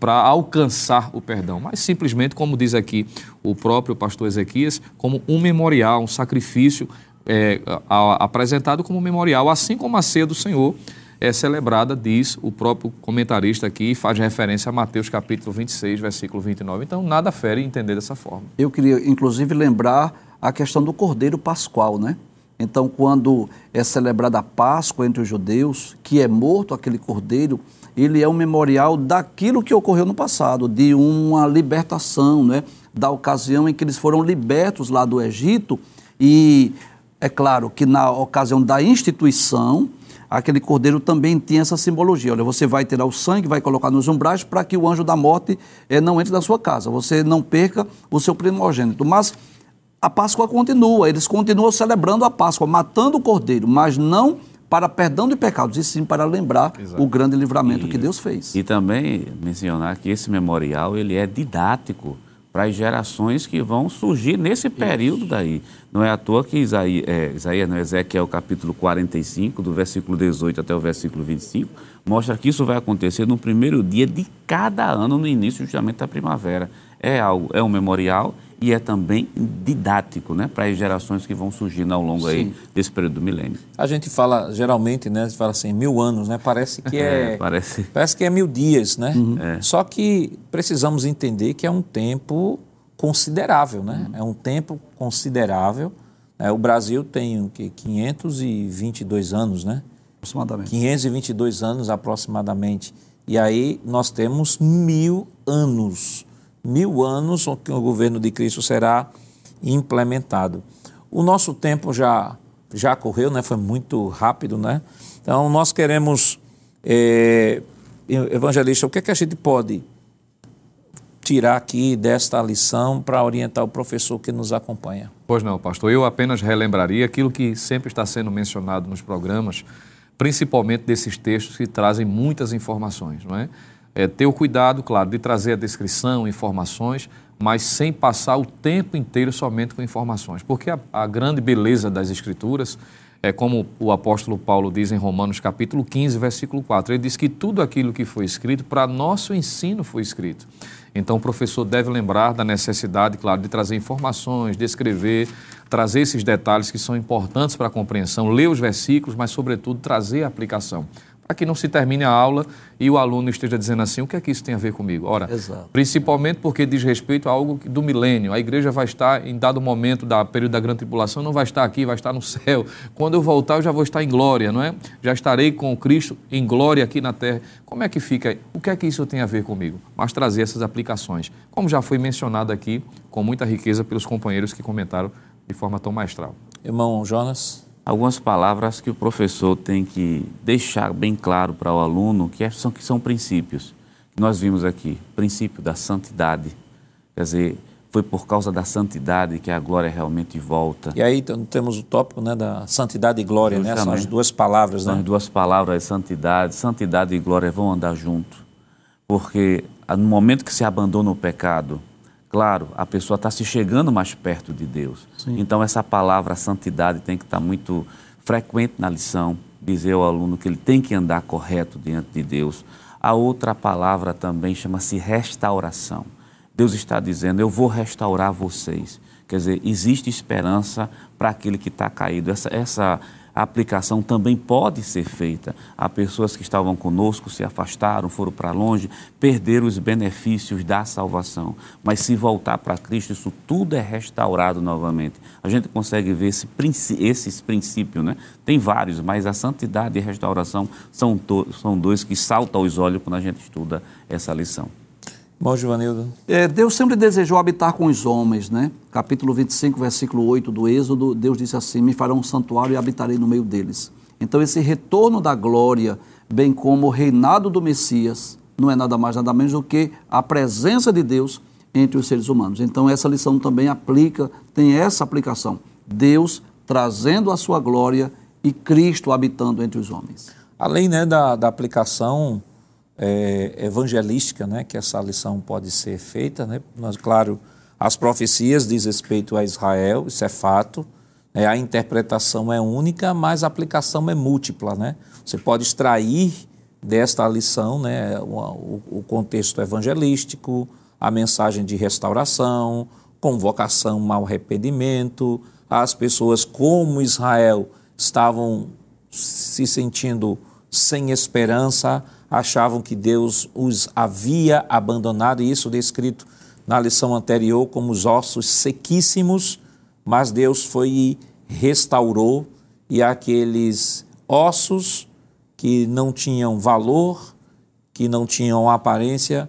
para alcançar o perdão, mas simplesmente, como diz aqui o próprio pastor Ezequias, como um memorial, um sacrifício é, a, a, apresentado como memorial, assim como a ceia do Senhor é celebrada, diz o próprio comentarista aqui, faz referência a Mateus capítulo 26, versículo 29. Então, nada fere entender dessa forma. Eu queria, inclusive, lembrar a questão do Cordeiro Pascual, né? Então, quando é celebrada a Páscoa entre os judeus, que é morto aquele cordeiro, ele é um memorial daquilo que ocorreu no passado, de uma libertação, né? da ocasião em que eles foram libertos lá do Egito. E é claro que na ocasião da instituição, aquele cordeiro também tinha essa simbologia. Olha, você vai tirar o sangue, vai colocar nos umbrais para que o anjo da morte eh, não entre na sua casa, você não perca o seu primogênito. Mas a Páscoa continua, eles continuam celebrando a Páscoa, matando o cordeiro, mas não para perdão de pecados, e sim para lembrar Exato. o grande livramento e, que Deus fez. E também mencionar que esse memorial ele é didático para as gerações que vão surgir nesse período daí. Não é à toa que Isaías, é, Isaías no Ezequiel capítulo 45, do versículo 18 até o versículo 25, mostra que isso vai acontecer no primeiro dia de cada ano, no início justamente da primavera. É algo, é um memorial e é também didático, né, para as gerações que vão surgindo ao longo aí desse período do milênio. A gente fala geralmente, né, fala assim, mil anos, né, parece que é, é parece... parece que é mil dias, né? Uhum. É. Só que precisamos entender que é um tempo considerável, né? Uhum. É um tempo considerável. É, o Brasil tem o que 522 anos, né? Aproximadamente. 522 anos aproximadamente. E aí nós temos mil anos mil anos que o governo de Cristo será implementado. O nosso tempo já, já correu, né? foi muito rápido, né? Então, nós queremos, é, evangelista, o que, é que a gente pode tirar aqui desta lição para orientar o professor que nos acompanha? Pois não, pastor. Eu apenas relembraria aquilo que sempre está sendo mencionado nos programas, principalmente desses textos que trazem muitas informações, não é? É, ter o cuidado, claro, de trazer a descrição, informações, mas sem passar o tempo inteiro somente com informações. Porque a, a grande beleza das Escrituras é como o apóstolo Paulo diz em Romanos capítulo 15, versículo 4. Ele diz que tudo aquilo que foi escrito para nosso ensino foi escrito. Então o professor deve lembrar da necessidade, claro, de trazer informações, descrever, trazer esses detalhes que são importantes para a compreensão, ler os versículos, mas sobretudo trazer a aplicação para que não se termine a aula e o aluno esteja dizendo assim, o que é que isso tem a ver comigo? Ora, Exato. principalmente porque diz respeito a algo do milênio. A igreja vai estar, em dado momento da período da grande tribulação, não vai estar aqui, vai estar no céu. Quando eu voltar, eu já vou estar em glória, não é? Já estarei com Cristo em glória aqui na terra. Como é que fica? O que é que isso tem a ver comigo? Mas trazer essas aplicações. Como já foi mencionado aqui, com muita riqueza pelos companheiros que comentaram de forma tão maestral. Irmão Jonas algumas palavras que o professor tem que deixar bem claro para o aluno que, é, são, que são princípios. Nós vimos aqui, princípio da santidade. Quer dizer, foi por causa da santidade que a glória realmente volta. E aí temos o tópico né, da santidade e glória, né? São as duas palavras, né? São as duas palavras, santidade. Santidade e glória vão andar junto. Porque no momento que se abandona o pecado, Claro, a pessoa está se chegando mais perto de Deus. Sim. Então, essa palavra santidade tem que estar tá muito frequente na lição, dizer ao aluno que ele tem que andar correto diante de Deus. A outra palavra também chama-se restauração. Deus está dizendo: Eu vou restaurar vocês. Quer dizer, existe esperança para aquele que está caído. Essa, essa a aplicação também pode ser feita. Há pessoas que estavam conosco, se afastaram, foram para longe, perderam os benefícios da salvação. Mas se voltar para Cristo, isso tudo é restaurado novamente. A gente consegue ver esse, esses princípios, né? Tem vários, mas a santidade e a restauração são, são dois que saltam aos olhos quando a gente estuda essa lição. Bom, Givanildo. É, Deus sempre desejou habitar com os homens, né? Capítulo 25, versículo 8 do Êxodo, Deus disse assim: Me farão um santuário e habitarei no meio deles. Então, esse retorno da glória, bem como o reinado do Messias, não é nada mais, nada menos do que a presença de Deus entre os seres humanos. Então, essa lição também aplica, tem essa aplicação. Deus trazendo a sua glória e Cristo habitando entre os homens. Além né, da, da aplicação é, evangelística né, que essa lição pode ser feita. Né? Mas, claro, as profecias diz respeito a Israel, isso é fato. Né? A interpretação é única, mas a aplicação é múltipla. Né? Você pode extrair desta lição né, o, o contexto evangelístico, a mensagem de restauração, convocação ao arrependimento, as pessoas como Israel estavam se sentindo sem esperança, achavam que Deus os havia abandonado, e isso descrito na lição anterior como os ossos sequíssimos, mas Deus foi e restaurou, e aqueles ossos que não tinham valor, que não tinham aparência,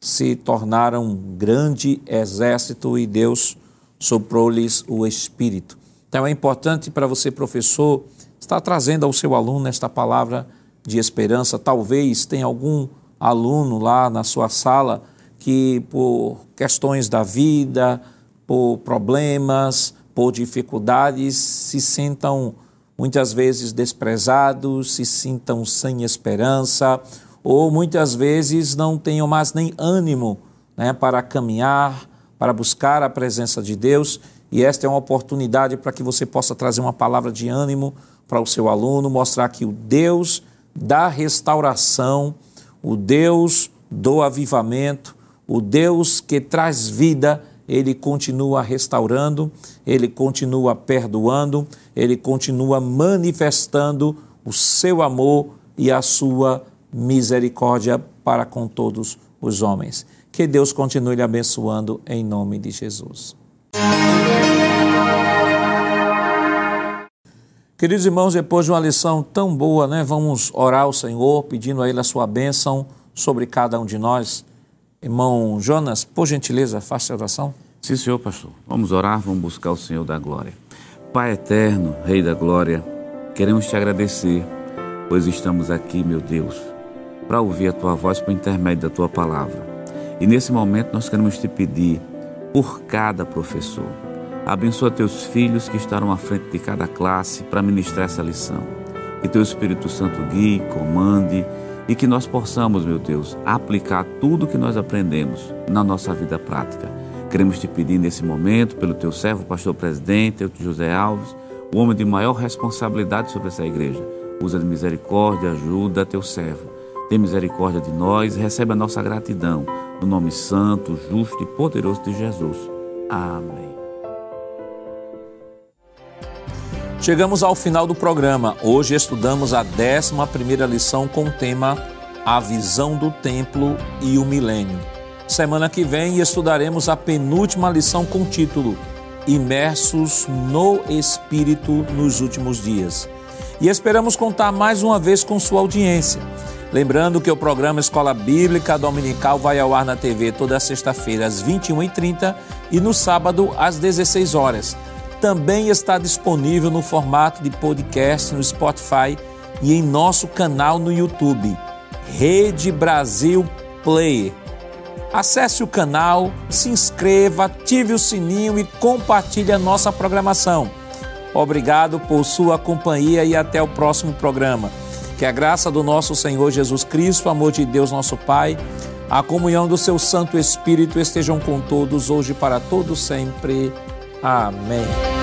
se tornaram um grande exército e Deus soprou-lhes o Espírito. Então é importante para você, professor, estar trazendo ao seu aluno esta palavra de esperança. Talvez tenha algum aluno lá na sua sala que, por questões da vida, por problemas, por dificuldades, se sintam muitas vezes desprezados, se sintam sem esperança, ou muitas vezes não tenham mais nem ânimo né, para caminhar, para buscar a presença de Deus. E esta é uma oportunidade para que você possa trazer uma palavra de ânimo para o seu aluno, mostrar que o Deus da restauração, o Deus do avivamento, o Deus que traz vida, ele continua restaurando, ele continua perdoando, ele continua manifestando o seu amor e a sua misericórdia para com todos os homens. Que Deus continue lhe abençoando em nome de Jesus. Queridos irmãos, depois de uma lição tão boa, né, vamos orar ao Senhor, pedindo a Ele a sua bênção sobre cada um de nós. Irmão Jonas, por gentileza, faça a oração. Sim, Senhor, pastor. Vamos orar, vamos buscar o Senhor da glória. Pai eterno, Rei da glória, queremos te agradecer, pois estamos aqui, meu Deus, para ouvir a tua voz por intermédio da tua palavra. E nesse momento nós queremos te pedir por cada professor Abençoa teus filhos que estarão à frente de cada classe para ministrar essa lição. Que teu Espírito Santo guie, comande e que nós possamos, meu Deus, aplicar tudo que nós aprendemos na nossa vida prática. Queremos te pedir nesse momento, pelo teu servo, pastor presidente, José Alves, o homem de maior responsabilidade sobre essa igreja. Usa de misericórdia, ajuda teu servo. Tem misericórdia de nós e recebe a nossa gratidão. No nome santo, justo e poderoso de Jesus. Amém. Chegamos ao final do programa. Hoje estudamos a 11 lição com o tema A Visão do Templo e o Milênio. Semana que vem estudaremos a penúltima lição com o título Imersos no Espírito nos Últimos Dias. E esperamos contar mais uma vez com sua audiência. Lembrando que o programa Escola Bíblica Dominical vai ao ar na TV toda sexta-feira às 21h30 e no sábado às 16 horas também está disponível no formato de podcast no Spotify e em nosso canal no YouTube, Rede Brasil Player. Acesse o canal, se inscreva, ative o sininho e compartilhe a nossa programação. Obrigado por sua companhia e até o próximo programa. Que a graça do nosso Senhor Jesus Cristo, o amor de Deus nosso Pai, a comunhão do seu Santo Espírito estejam com todos hoje para todos sempre. Amém.